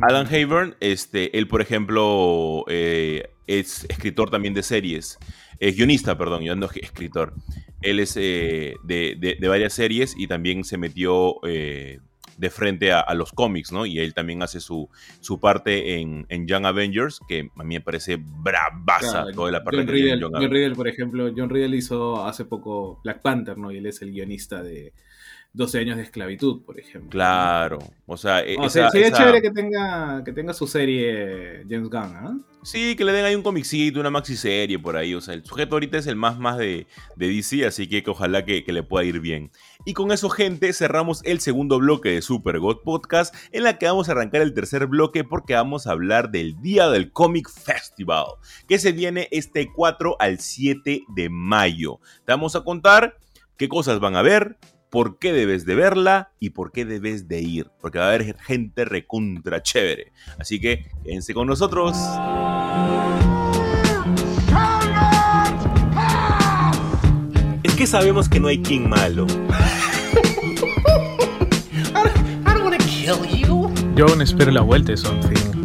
A: Alan Hayburn, este, él, por ejemplo, eh, es escritor también de series. Es guionista, perdón, yo no escritor. Él es eh, de, de, varias series y también se metió de frente a, los cómics, ¿no? Y él también hace su, su parte en, Young Avengers, que a mí me parece bravaza toda la parte
B: John Riddle, John, Riddle, por ejemplo, John Riddle hizo hace poco Black Panther, ¿no? Y él es el guionista de 12 años de esclavitud, por ejemplo.
A: Claro, o sea... E,
B: sería chévere que tenga, que tenga su serie James Gunn, ¿ah?
A: Sí, que le den ahí un comicito, una maxi serie por ahí. O sea, el sujeto ahorita es el más más de, de DC, así que, ojalá que, le pueda ir bien. Y con eso, gente, cerramos el segundo bloque de Super God Podcast, en la que vamos a arrancar el tercer bloque porque vamos a hablar del Día del Comic Festival, que se viene este 4 al 7 de mayo. Te vamos a contar qué cosas van a ver, por qué debes de verla y por qué debes de ir, porque va a haber gente recontra chévere. Así que quédense con nosotros. Es que sabemos que no hay king malo.
C: Yo aún espero la vuelta de Something.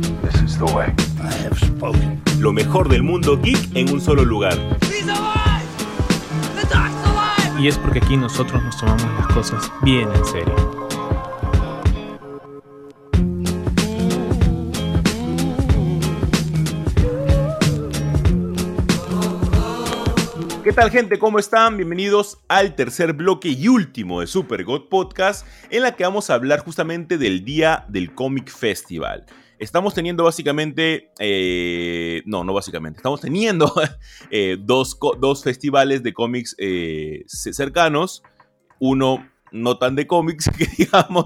A: Lo mejor del mundo geek en un solo lugar.
C: Y es porque aquí nosotros nos tomamos las cosas bien en serio.
A: ¿Qué tal gente? ¿Cómo están? Bienvenidos al tercer bloque y último de Super God Podcast en la que vamos a hablar justamente del Día del Comic Festival. Estamos teniendo básicamente, eh, no, no básicamente, estamos teniendo eh, dos, festivales de cómics eh, cercanos, uno no tan de cómics, que digamos,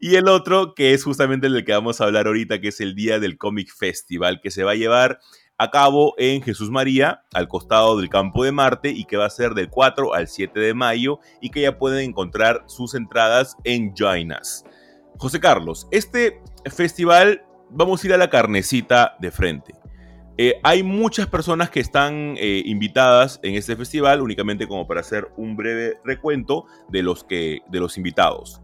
A: y el otro que es justamente el que vamos a hablar ahorita, que es el Día del Comic Festival, que se va a llevar a cabo en Jesús María, al costado del Campo de Marte, y que va a ser del 4 al 7 de mayo, y que ya pueden encontrar sus entradas en Jainas. José Carlos, este festival vamos a ir a la carnecita de frente. Eh, hay muchas personas que están eh, invitadas en este festival, únicamente como para hacer un breve recuento de los, que, de los invitados.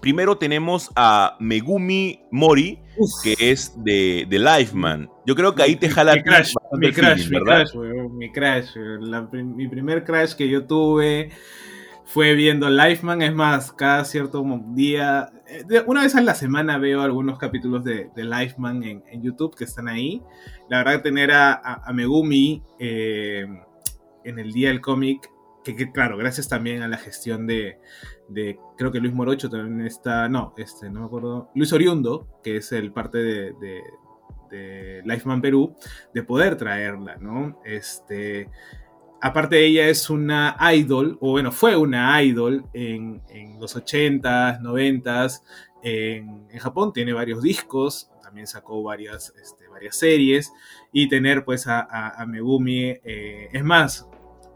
A: Primero tenemos a Megumi Mori, que es de, de Lifeman. Yo creo que ahí te jala
B: mi crash, mi crash, mi crash, mi crash, mi primer crash que yo tuve fue viendo Lifeman. Es más, cada cierto día, una vez a la semana veo algunos capítulos de, de Lifeman en, en, YouTube que están ahí. La verdad, tener a, Megumi eh, en el día del cómic, que, claro, gracias también a la gestión de, de, creo que Luis Morocho también está, no, este, no me acuerdo, Luis Oriundo, que es el parte de, de, de Lifeman Perú, de poder traerla, ¿no? Este aparte ella es una idol, o bueno, fue una idol en, los 80s, 90s, en, Japón, tiene varios discos, también sacó varias, este, varias series, y tener pues a, Megumi, eh, es más,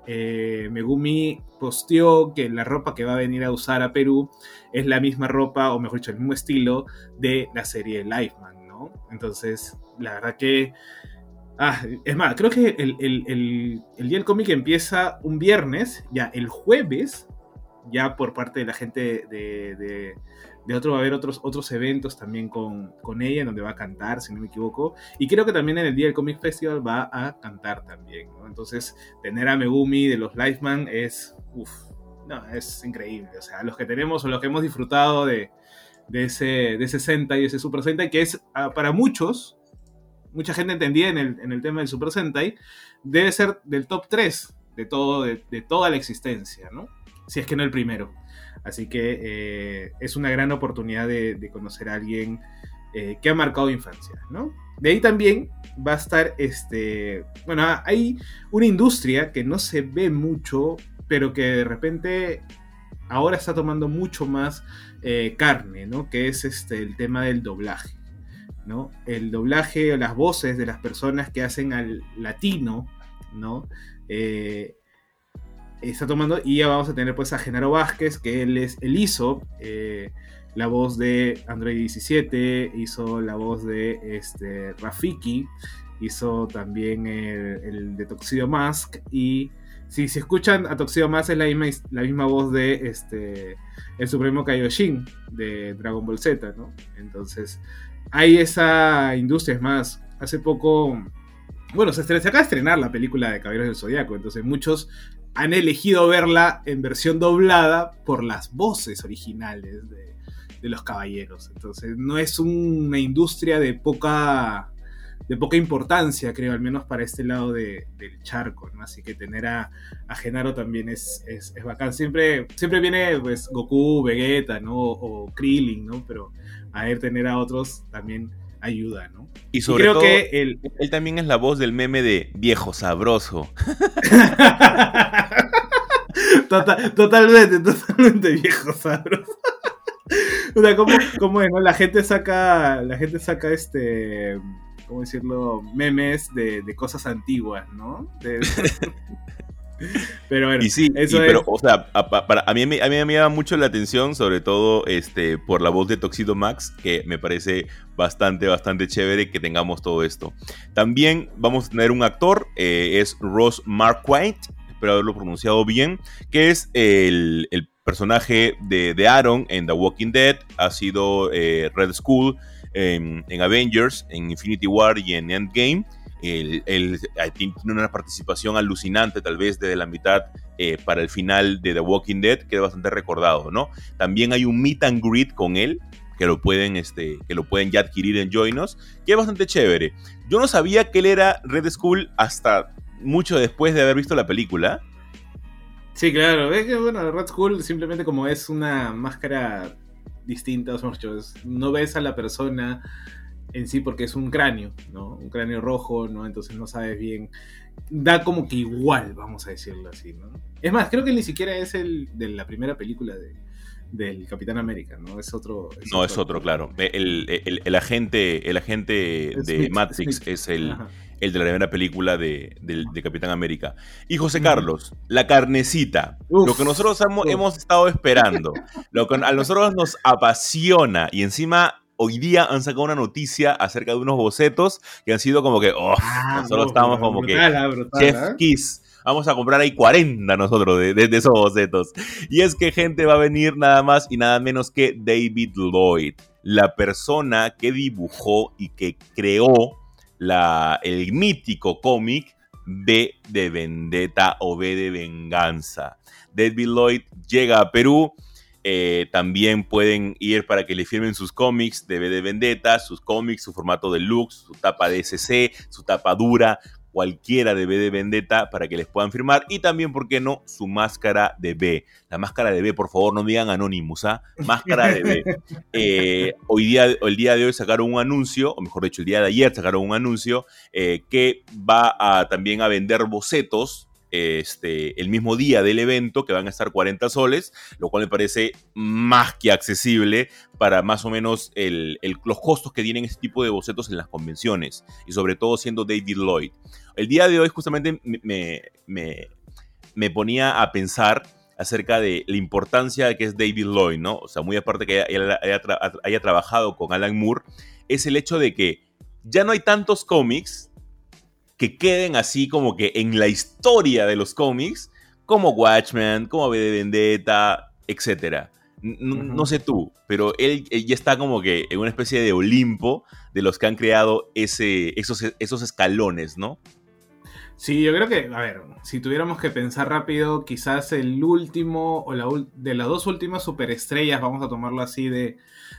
B: eh, Megumi posteó que la ropa que va a venir a usar a Perú es la misma ropa, o mejor dicho, el mismo estilo de la serie Lifeman, ¿no? Entonces, la verdad que Ah, es más, creo que el, día del cómic empieza un viernes, ya el jueves, ya por parte de la gente de, de, otro, va a haber otros, otros eventos también con, ella, en donde va a cantar, si no me equivoco. Y creo que también en el día del Comic Festival va a cantar también, Entonces, tener a Megumi de los Lifeman es, uff, no, es increíble. O sea, los que tenemos o los que hemos disfrutado de, de ese, de ese Sentai ese Super Sentai, que es ah, para muchos mucha gente entendía en el, tema del Super Sentai, debe ser del top 3 de, todo, de, toda la existencia, ¿no? Si es que no el primero. Así que eh, es una gran oportunidad de, conocer a alguien eh, que ha marcado infancia, ¿no? De ahí también va a estar, este, bueno, hay una industria que no se ve mucho, pero que de repente ahora está tomando mucho más eh, carne, ¿no? Que es este, el tema del doblaje, ¿no? El doblaje o las voces de las personas que hacen al latino, ¿no? Eh, está tomando, y ya vamos a tener pues a Genaro Vázquez, que él, es, él hizo eh, la voz de Android 17, hizo la voz de este, Rafiki, hizo también el, de Toxido Mask, y si se escuchan a Toxido Mask es la misma, la misma voz de este, el Supremo Kaioshin de Dragon Ball Z, ¿no? Entonces, hay esa industria, es más, hace poco... Bueno, se, se acaba de estrenar la película de Caballeros del Zodiaco, entonces muchos han elegido verla en versión doblada por las voces originales de, los caballeros. Entonces, no es una industria de poca, de poca importancia, creo, al menos para este lado del charco. Así que tener a, Genaro también es, es, bacán. Siempre, siempre viene pues, Goku, Vegeta, ¿no? O Krillin, ¿no? Pero a ver, tener a otros también ayuda, ¿no?
A: Y sobre creo todo, que él... él también es la voz del meme de viejo sabroso.
B: totalmente, totalmente viejo sabroso. o sea, ¿cómo, es, no? La gente saca, la gente saca este, ¿cómo decirlo? Memes de, cosas antiguas, ¿no?
A: Pero bueno, y sí, pero, o sea, a, mí, a mí me llama mucho la atención, sobre todo este, por la voz de Toxido Max, que me parece bastante, bastante chévere que tengamos todo esto. También vamos a tener un actor, eh, es Ross Marquardt, espero haberlo pronunciado bien, que es el, personaje de, Aaron en The Walking Dead, ha sido eh, Red Skull en, en Avengers, en Infinity War y en Endgame él, tiene una participación alucinante, tal vez desde la mitad eh, para el final de The Walking Dead, que es bastante recordado, ¿no? También hay un meet and greet con él, que lo pueden, este, que lo pueden ya adquirir en Joinos, que es bastante chévere. Yo no sabía que él era Red Skull hasta mucho después de haber visto la película.
B: Sí, claro, es que bueno, Red Skull simplemente como es una máscara distinta, no ves a la persona en sí porque es un cráneo, ¿no? Un cráneo rojo, ¿no? Entonces no sabes bien. Da como que igual, vamos a decirlo así, ¿no? Es más, creo que ni siquiera es el de la primera película de, del Capitán América, ¿no? Es otro.
A: no, es otro, claro. El, agente, el agente de Matrix es el, el de la primera película de, Capitán América. Y José Carlos, la carnecita, lo que nosotros hemos, hemos estado esperando, lo que a nosotros nos apasiona y encima hoy día han sacado una noticia acerca de unos bocetos que han sido como que, oh, ah, nosotros estamos como que ah, Chef ¿eh? Kiss. Vamos a comprar ahí 40 nosotros de, esos bocetos. Y es que gente va a venir nada más y nada menos que David Lloyd, la persona que dibujó y que creó el mítico cómic B de Vendetta o B de Venganza. David Lloyd llega a Perú eh, también pueden ir para que le firmen sus cómics de de Vendetta, sus cómics, su formato deluxe, su tapa de SC, su tapa dura, cualquiera de B de Vendetta para que les puedan firmar. Y también, ¿por qué no? Su máscara de B. La máscara de B, por favor, no digan Anonymous, ¿ah? Máscara de B. Eh, hoy día, el día de hoy sacaron un anuncio, o mejor dicho, el día de ayer sacaron un anuncio eh, que va a, también a vender bocetos este, el mismo día del evento, que van a estar 40 soles, lo cual me parece más que accesible para más o menos los costos que tienen este tipo de bocetos en las convenciones, y sobre todo siendo David Lloyd. El día de hoy justamente me, me, ponía a pensar acerca de la importancia de que es David Lloyd, ¿no? O sea, muy aparte que haya trabajado con Alan Moore, es el hecho de que ya no hay tantos cómics que queden así como que en la historia de los cómics, como Watchmen, como V de Vendetta, etc. No, sé tú, pero él, ya está como que en una especie de Olimpo de los que han creado ese, esos, esos escalones, ¿no?
B: Sí, yo creo que, a ver, si tuviéramos que pensar rápido, quizás el último o la, de las dos últimas superestrellas, vamos a tomarlo así de,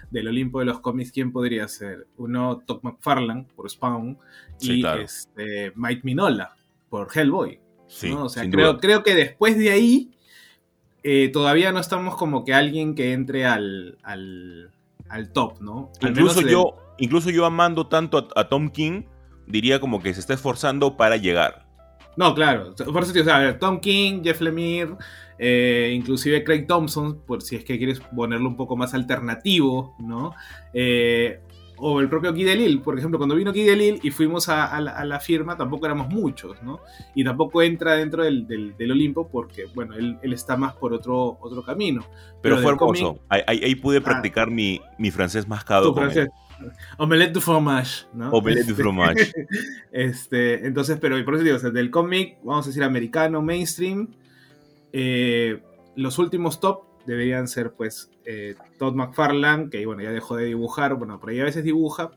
B: del Olimpo de los cómics, ¿quién podría ser? Uno, Todd McFarlane por Spawn y este, Mike Minola por Hellboy. Sí, O sea, creo, creo, que después de ahí eh, todavía no estamos como que alguien que entre al, al, top, ¿no?
A: incluso, yo, incluso yo amando tanto a, Tom King, diría como que se está esforzando para llegar.
B: No, claro. Por eso a ver, Tom King, Jeff Lemire, eh, inclusive Craig Thompson, por si es que quieres ponerlo un poco más alternativo, ¿no? Eh, o el propio Guy Delisle, por ejemplo, cuando vino Guy Delisle y fuimos a, la, firma, tampoco éramos muchos, ¿no? Y tampoco entra dentro del, Olimpo porque, bueno, él, está más por otro, otro camino.
A: Pero, fue hermoso. ahí, pude ah. practicar mi, mi, francés mascado. Con francés.
B: Omelette du fromage, ¿no?
A: Omelette du este, fromage.
B: este, entonces, pero por eso digo, del cómic, vamos a decir americano, mainstream, eh, los últimos top deberían ser pues eh, Todd McFarlane, que bueno, ya dejó de dibujar, bueno, por ahí a veces dibuja,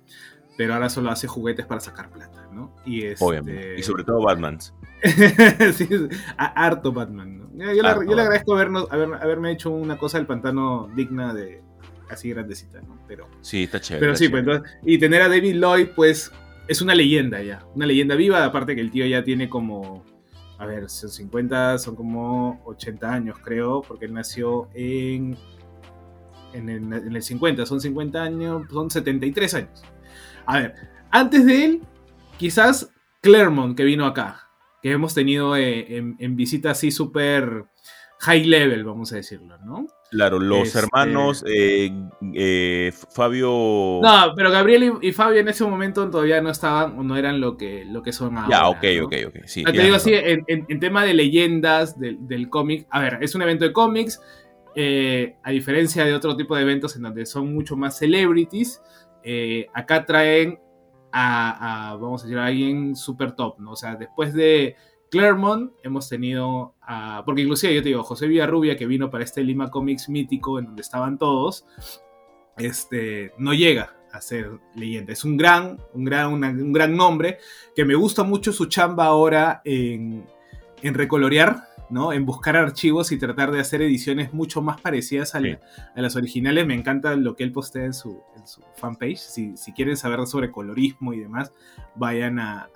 B: pero ahora solo hace juguetes para sacar plata, ¿no?
A: Y este... Obviamente. Y sobre todo Batman.
B: sí, harto Batman, ¿no? Yo, le, agradezco habernos, haberme hecho una cosa del pantano digna de así grandecita, ¿no? Pero,
A: sí, está chévere.
B: Pero sí, pues entonces, y tener a David Lloyd, pues, es una leyenda ya, una leyenda viva, aparte que el tío ya tiene como a ver, son 50, son como 80 años, creo, porque él nació en, en, el, 50, son 50 años, son 73 años. A ver, antes de él, quizás Claremont, que vino acá, que hemos tenido eh, en, en visita así súper high level, vamos a decirlo, ¿no?
A: Claro, los este, hermanos eh, eh, Fabio.
B: No, pero Gabriel y, Fabio en ese momento todavía no estaban o no eran lo que, lo que son ahora.
A: Ya, ok, ok, ok. Sí,
B: te digo así, en, tema de leyendas del, cómic, a ver, es un evento de cómics, eh, a diferencia de otro tipo de eventos en donde son mucho más celebrities, acá traen a, a, vamos a decir, a alguien super top, ¿no? O sea, después de Claremont hemos tenido, porque inclusive yo te digo, José Villarrubia, que vino para este Lima Comics mítico en donde estaban todos, este, no llega a ser leyenda. Es un gran, un gran, un gran nombre, que me gusta mucho su chamba ahora en, en recolorear, ¿no? En buscar archivos y tratar de hacer ediciones mucho más parecidas a, las originales. Me encanta lo que él postea en su, fanpage. Si, quieren saber sobre colorismo y demás, vayan a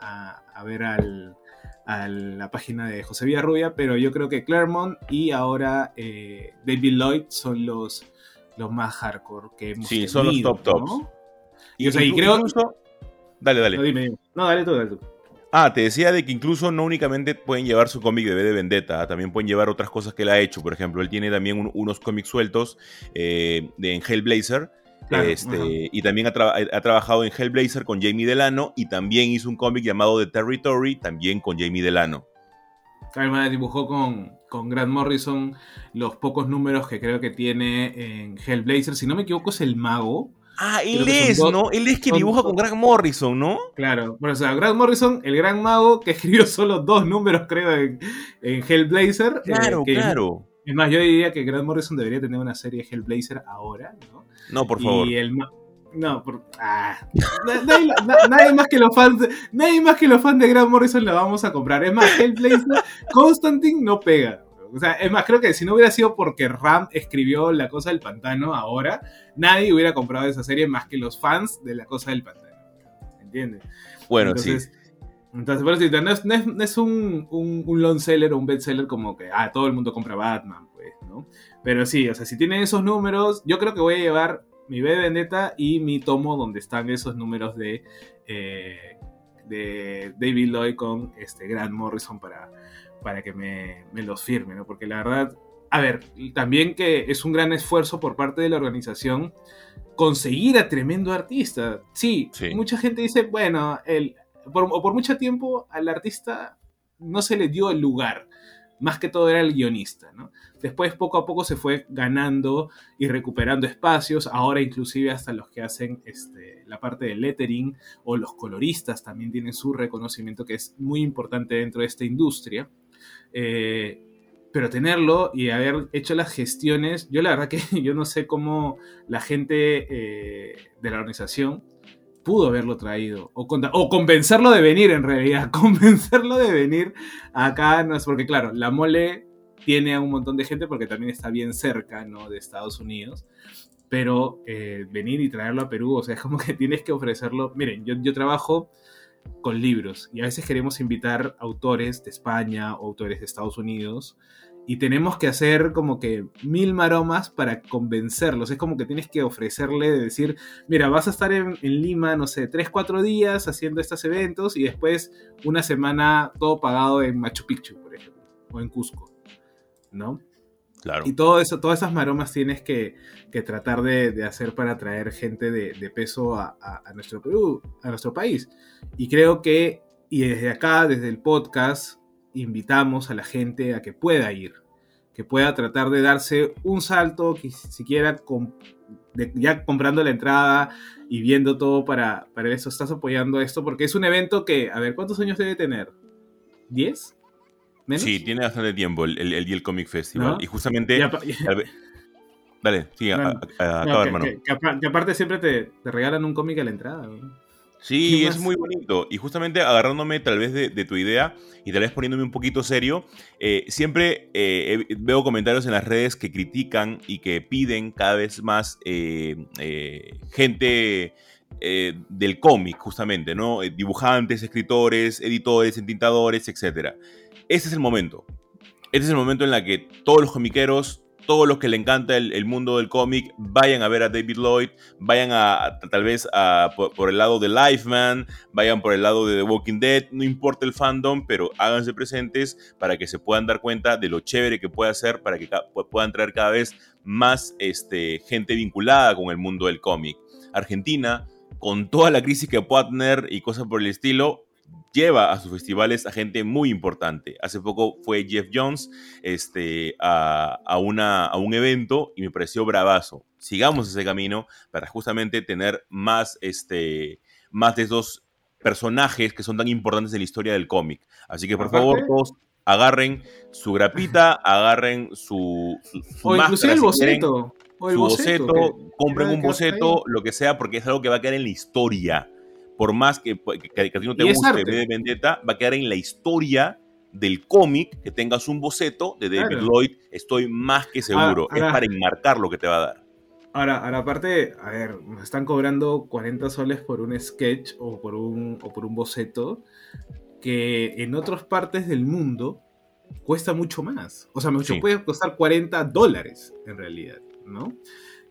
B: ver al, a la página de José Villarrubia, pero yo creo que Claremont y ahora eh, David Lloyd son los, los más hardcore que hemos
A: Sí, son los top tops.
B: Y, o sea, y creo...
A: Dale, dale.
B: No, dime, No, dale tú, dale tú.
A: Ah, te decía de que incluso no únicamente pueden llevar su cómic de B de Vendetta, también pueden llevar otras cosas que él ha hecho. Por ejemplo, él tiene también unos cómics sueltos eh, de, en Hellblazer, este, y también ha, trabajado en Hellblazer con Jamie Delano y también hizo un cómic llamado The Territory, también con Jamie Delano.
B: Además dibujó con, con Grant Morrison los pocos números que creo que tiene en Hellblazer. Si no me equivoco es el mago.
A: Ah, él es, ¿no? Él es que dibuja con Grant Morrison, ¿no?
B: Claro. Bueno, o sea, Grant Morrison, el gran mago que escribió solo dos números, creo, en, Hellblazer.
A: Eh, claro, claro.
B: Es más, yo diría que Grant Morrison debería tener una serie Hellblazer ahora, ¿no?
A: No, por favor.
B: Y el no, por, ah, nadie, más que los fans, nadie más que los fans de Grant Morrison la vamos a comprar. Es más, Hellblazer, Constantine no pega. O sea, es más, creo que si no hubiera sido porque Ram escribió La Cosa del Pantano ahora, nadie hubiera comprado esa serie más que los fans de La Cosa del Pantano. ¿Entiendes?
A: Bueno, sí.
B: Entonces, por eso, no es, no es, un, un, un long seller o un best seller como que, ah, todo el mundo compra Batman, ¿no? Pero sí, o sea, si tienen esos números, yo creo que voy a llevar mi B de Vendetta y mi tomo donde están esos números de, eh, de David Lloyd con este Grant Morrison para, para que me, me los firme, ¿no? Porque la verdad, a ver, también que es un gran esfuerzo por parte de la organización conseguir a tremendo artista. Sí, sí. mucha gente dice, bueno, el, por, por mucho tiempo al artista no se le dio el lugar. Más que todo era el guionista, ¿no? Después poco a poco se fue ganando y recuperando espacios, ahora inclusive hasta los que hacen este, la parte del lettering o los coloristas también tienen su reconocimiento que es muy importante dentro de esta industria. Eh, pero tenerlo y haber hecho las gestiones, yo la verdad que yo no sé cómo la gente eh, de la organización pudo haberlo traído. O, o, convencerlo de venir, en realidad. Convencerlo de venir acá. No es porque, claro, la mole tiene a un montón de gente porque también está bien cerca, ¿no? De Estados Unidos. Pero eh, venir y traerlo a Perú, o sea, es como que tienes que ofrecerlo. Miren, yo, yo trabajo con libros y a veces queremos invitar autores de España o autores de Estados Unidos y tenemos que hacer como que mil maromas para convencerlos. Es como que tienes que ofrecerle de decir, mira, vas a estar en, Lima, no sé, tres, cuatro días haciendo estos eventos y después una semana todo pagado en Machu Picchu, por ejemplo, o en Cusco, ¿no?
A: Claro.
B: Y todo eso, todas esas maromas tienes que, tratar de, hacer para atraer gente de, peso a, a, nuestro Perú, a nuestro país. Y creo que, y desde acá, desde el podcast, invitamos a la gente a que pueda ir, que pueda tratar de darse un salto, que siquiera ya comprando la entrada y viendo todo para, para eso, estás apoyando esto, porque es un evento que, a ver, ¿cuántos años debe tener? ¿10?
A: ¿Menos? Sí, tiene bastante tiempo el, el, el Comic Festival. Y justamente... Dale, sí, acaba, hermano.
B: Que, aparte siempre te, te regalan un cómic a la entrada.
A: Sí, es muy bonito. Y justamente agarrándome tal vez de, tu idea y tal vez poniéndome un poquito serio, eh, siempre eh, veo comentarios en las redes que critican y que piden cada vez más eh, gente del cómic, justamente, ¿no? Dibujantes, escritores, editores, entintadores, etc. Este es el momento. Este es el momento en el que todos los comiqueros todos los que le encanta el, mundo del cómic vayan a ver a David Lloyd, vayan a, tal vez por, el lado de Lifeman, vayan por el lado de The Walking Dead, no importa el fandom, pero háganse presentes para que se puedan dar cuenta de lo chévere que puede hacer, para que puedan traer cada vez más este, gente vinculada con el mundo del cómic. Argentina, con toda la crisis que pueda y cosas por el estilo, lleva a sus festivales a gente muy importante. Hace poco fue Jeff Jones este, a, una, a un evento y me pareció bravazo. Sigamos ese camino para justamente tener más, este, más de esos personajes que son tan importantes en la historia del cómic. Así que por favor, todos agarren su grapita, agarren su,
B: su, o inclusive el boceto.
A: su boceto, compren un boceto, lo que sea, porque es algo que va a quedar en la historia por más que, que, a ti no te guste de Vendetta, va a quedar en la historia del cómic que tengas un boceto de David Lloyd, estoy más que seguro. es para enmarcar lo que te va a dar.
B: Ahora, ahora, aparte, a ver, nos están cobrando 40 soles por un sketch o por un, o por un boceto que en otras partes del mundo cuesta mucho más. O sea, me puede costar 40 dólares en realidad, ¿no?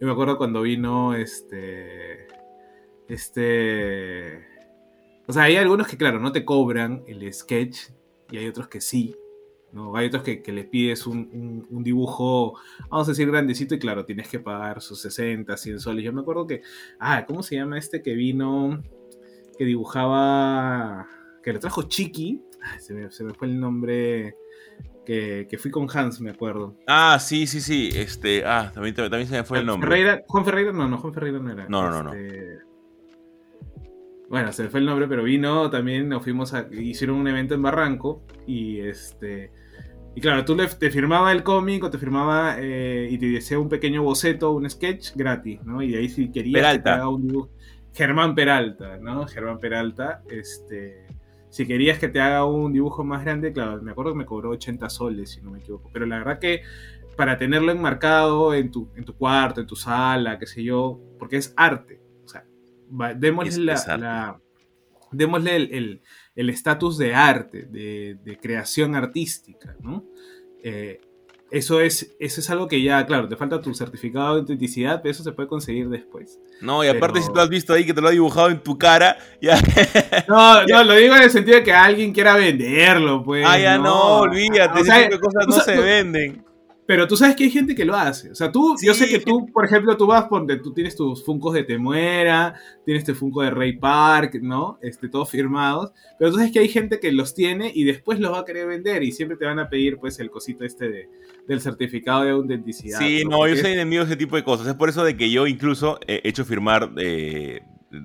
B: Yo me acuerdo cuando vino este este. O sea, hay algunos que, claro, no te cobran el sketch y hay otros que sí. ¿no? Hay otros que, les pides un, dibujo, vamos a decir, grandecito y claro, tienes que pagar sus 60, 100 soles. Yo me acuerdo que, ah, ¿cómo se llama este que vino, que dibujaba, que lo trajo Chiqui? se, me, fue el nombre, que, fui con Hans, me acuerdo.
A: Ah, sí, sí, sí, este, ah, también, también se me fue el nombre.
B: Juan Ferreira, no, no, Juan Ferreira no era.
A: No, no, no.
B: Bueno, se fue el nombre, pero vino también, nos fuimos a, hicieron un evento en Barranco y este, y claro, tú le, te firmaba el cómic o te firmaba eh, y te decía un pequeño boceto, un sketch gratis, ¿no? Y ahí si querías que te haga un dibujo, Germán Peralta, ¿no? Germán Peralta, este, si querías que te haga un dibujo más grande, claro, me acuerdo que me cobró 80 soles, si no me equivoco, pero la verdad que para tenerlo enmarcado en tu, en tu cuarto, en tu sala, qué sé yo, porque es arte, démosle, la, démosle el estatus de arte, de, creación artística, ¿no? Eh, eso es, eso es algo que ya, claro, te falta tu certificado de autenticidad, pero eso se puede conseguir después.
A: No, y aparte si tú has visto ahí que te lo ha dibujado en tu cara, ya...
B: No, no, lo digo en el sentido de que alguien quiera venderlo, pues.
A: Ah, ya no, olvídate, ese cosas no se venden.
B: Pero tú sabes que hay gente que lo hace. O sea, tú, yo sé que tú, por ejemplo, tú vas por tú tienes tus funcos de Temuera, tienes tu funco de Ray Park, ¿no? Este, todos firmados. Pero tú sabes que hay gente que los tiene y después los va a querer vender y siempre te van a pedir, pues, el cosito este de, del certificado de autenticidad.
A: Sí, no, yo soy enemigo de ese tipo de cosas. Es por eso de que yo incluso he hecho firmar. Eh,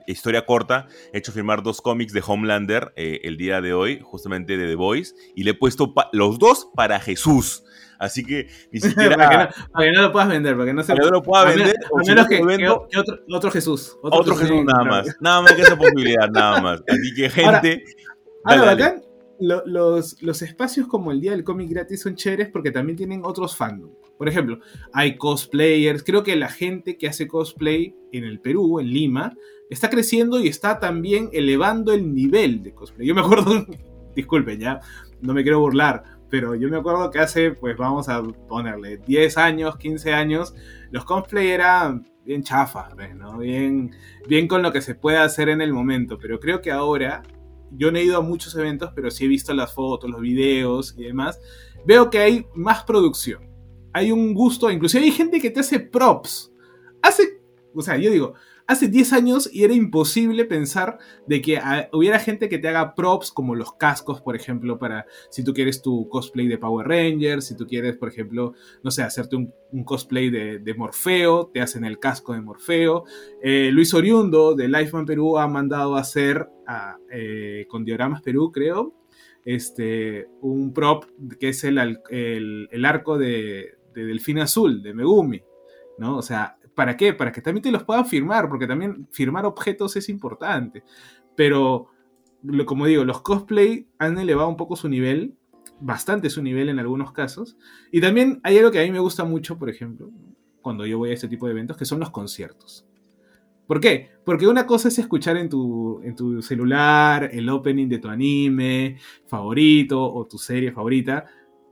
A: historia corta, he hecho firmar dos cómics de Homelander eh, el día de hoy, justamente de The Voice, y le he puesto los dos para Jesús. Así que ni siquiera.
B: para, que no, lo puedas vender, para que no se.
A: lo pueda vender.
B: A menos, que, otro, Jesús.
A: Otro, Jesús, nada más. Nada más que esa posibilidad, nada más. Así que, gente.
B: Ahora, bacán, los, los espacios como el Día del Cómic Gratis son chéveres porque también tienen otros fandom. Por ejemplo, hay cosplayers. Creo que la gente que hace cosplay en el Perú, en Lima, está creciendo y está también elevando el nivel de cosplay. Yo me acuerdo, disculpen ya, no me quiero burlar, pero yo me acuerdo que hace, pues vamos a ponerle 10 años, 15 años, los cosplay eran bien chafas, pues, ¿no? Bien, bien con lo que se puede hacer en el momento, pero creo que ahora, yo no he ido a muchos eventos, pero sí he visto las fotos, los videos y demás, veo que hay más producción. Hay un gusto, inclusive hay gente que te hace props. Hace, o sea, yo digo, hace 10 años y era imposible pensar de que ah, hubiera gente que te haga props como los cascos, por ejemplo, para si tú quieres tu cosplay de Power Rangers, si tú quieres, por ejemplo, no sé, hacerte un, cosplay de, Morfeo, te hacen el casco de Morfeo. Eh, Luis Oriundo de Lifeman Perú ha mandado a hacer eh, con Dioramas Perú, creo, este, un prop que es el, el, arco de, de Delfín Azul, de Megumi. ¿no? O sea, ¿Para qué? Para que también te los puedan firmar, porque también firmar objetos es importante. Pero, como digo, los cosplay han elevado un poco su nivel, bastante su nivel en algunos casos. Y también hay algo que a mí me gusta mucho, por ejemplo, cuando yo voy a este tipo de eventos, que son los conciertos. ¿Por qué? Porque una cosa es escuchar en tu, en tu celular el opening de tu anime favorito o tu serie favorita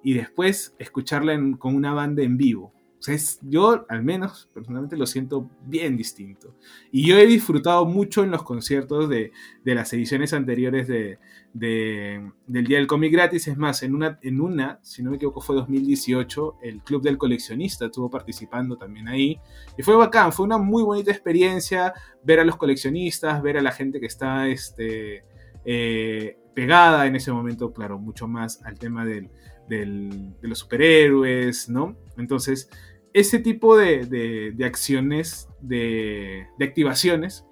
B: y después escucharla con una banda en vivo. O sea, yo al menos personalmente lo siento bien distinto. Y yo he disfrutado mucho en los conciertos de, las ediciones anteriores de, del Día del Cómic Gratis. Es más, en una, en una, si no me equivoco, fue 2018, el Club del Coleccionista estuvo participando también ahí. Y fue bacán, fue una muy bonita experiencia ver a los coleccionistas, ver a la gente que está este, eh, pegada en ese momento, claro, mucho más al tema del, de los superhéroes, ¿no? Entonces, ese tipo de, acciones, de, activaciones,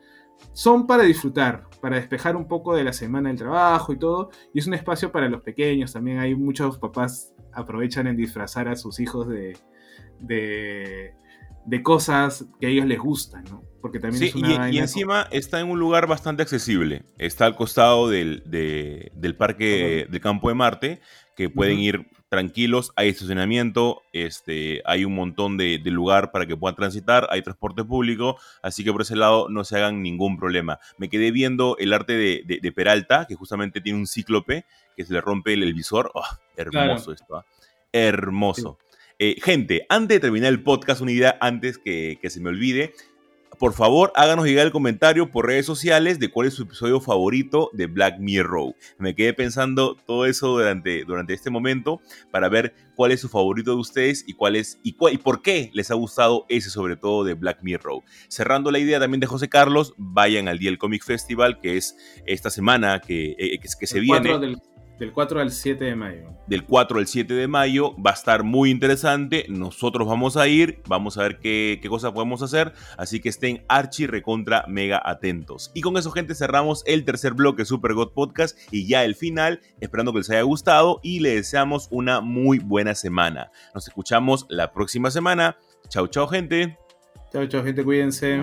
B: son para disfrutar, para despejar un poco de la semana del trabajo y todo. Y es un espacio para los pequeños. También hay muchos papás aprovechan en disfrazar a sus hijos de, de, cosas que a ellos les gustan, ¿no?
A: Porque también es una y, y encima está en un lugar bastante accesible. Está al costado del, parque del Campo de Marte, que pueden ir tranquilos, hay estacionamiento, este, hay un montón de, lugar para que puedan transitar, hay transporte público, así que por ese lado no se hagan ningún problema. Me quedé viendo el arte de, Peralta, que justamente tiene un cíclope que se le rompe el, visor. Oh, hermoso esto, ¿ah? hermoso. Eh, gente, antes de terminar el podcast, una idea antes que, que se me olvide por favor, háganos llegar el comentario por redes sociales de cuál es su episodio favorito de Black Mirror. Me quedé pensando todo eso durante, durante este momento para ver cuál es su favorito de ustedes y cuál es y, y por qué les ha gustado ese sobre todo de Black Mirror. Cerrando la idea también de José Carlos, vayan al día del Comic Festival que es esta semana que, eh, que, se viene.
B: Del 4 al 7 de mayo.
A: Del 4 al 7 de mayo va a estar muy interesante. Nosotros vamos a ir, vamos a ver qué, qué cosas podemos hacer. Así que estén archi recontra mega atentos. Y con eso, gente, cerramos el tercer bloque Super God Podcast y ya el final. Esperando que les haya gustado y les deseamos una muy buena semana. Nos escuchamos la próxima semana. Chau, chau, gente.
B: Chau, chau, gente. Cuídense.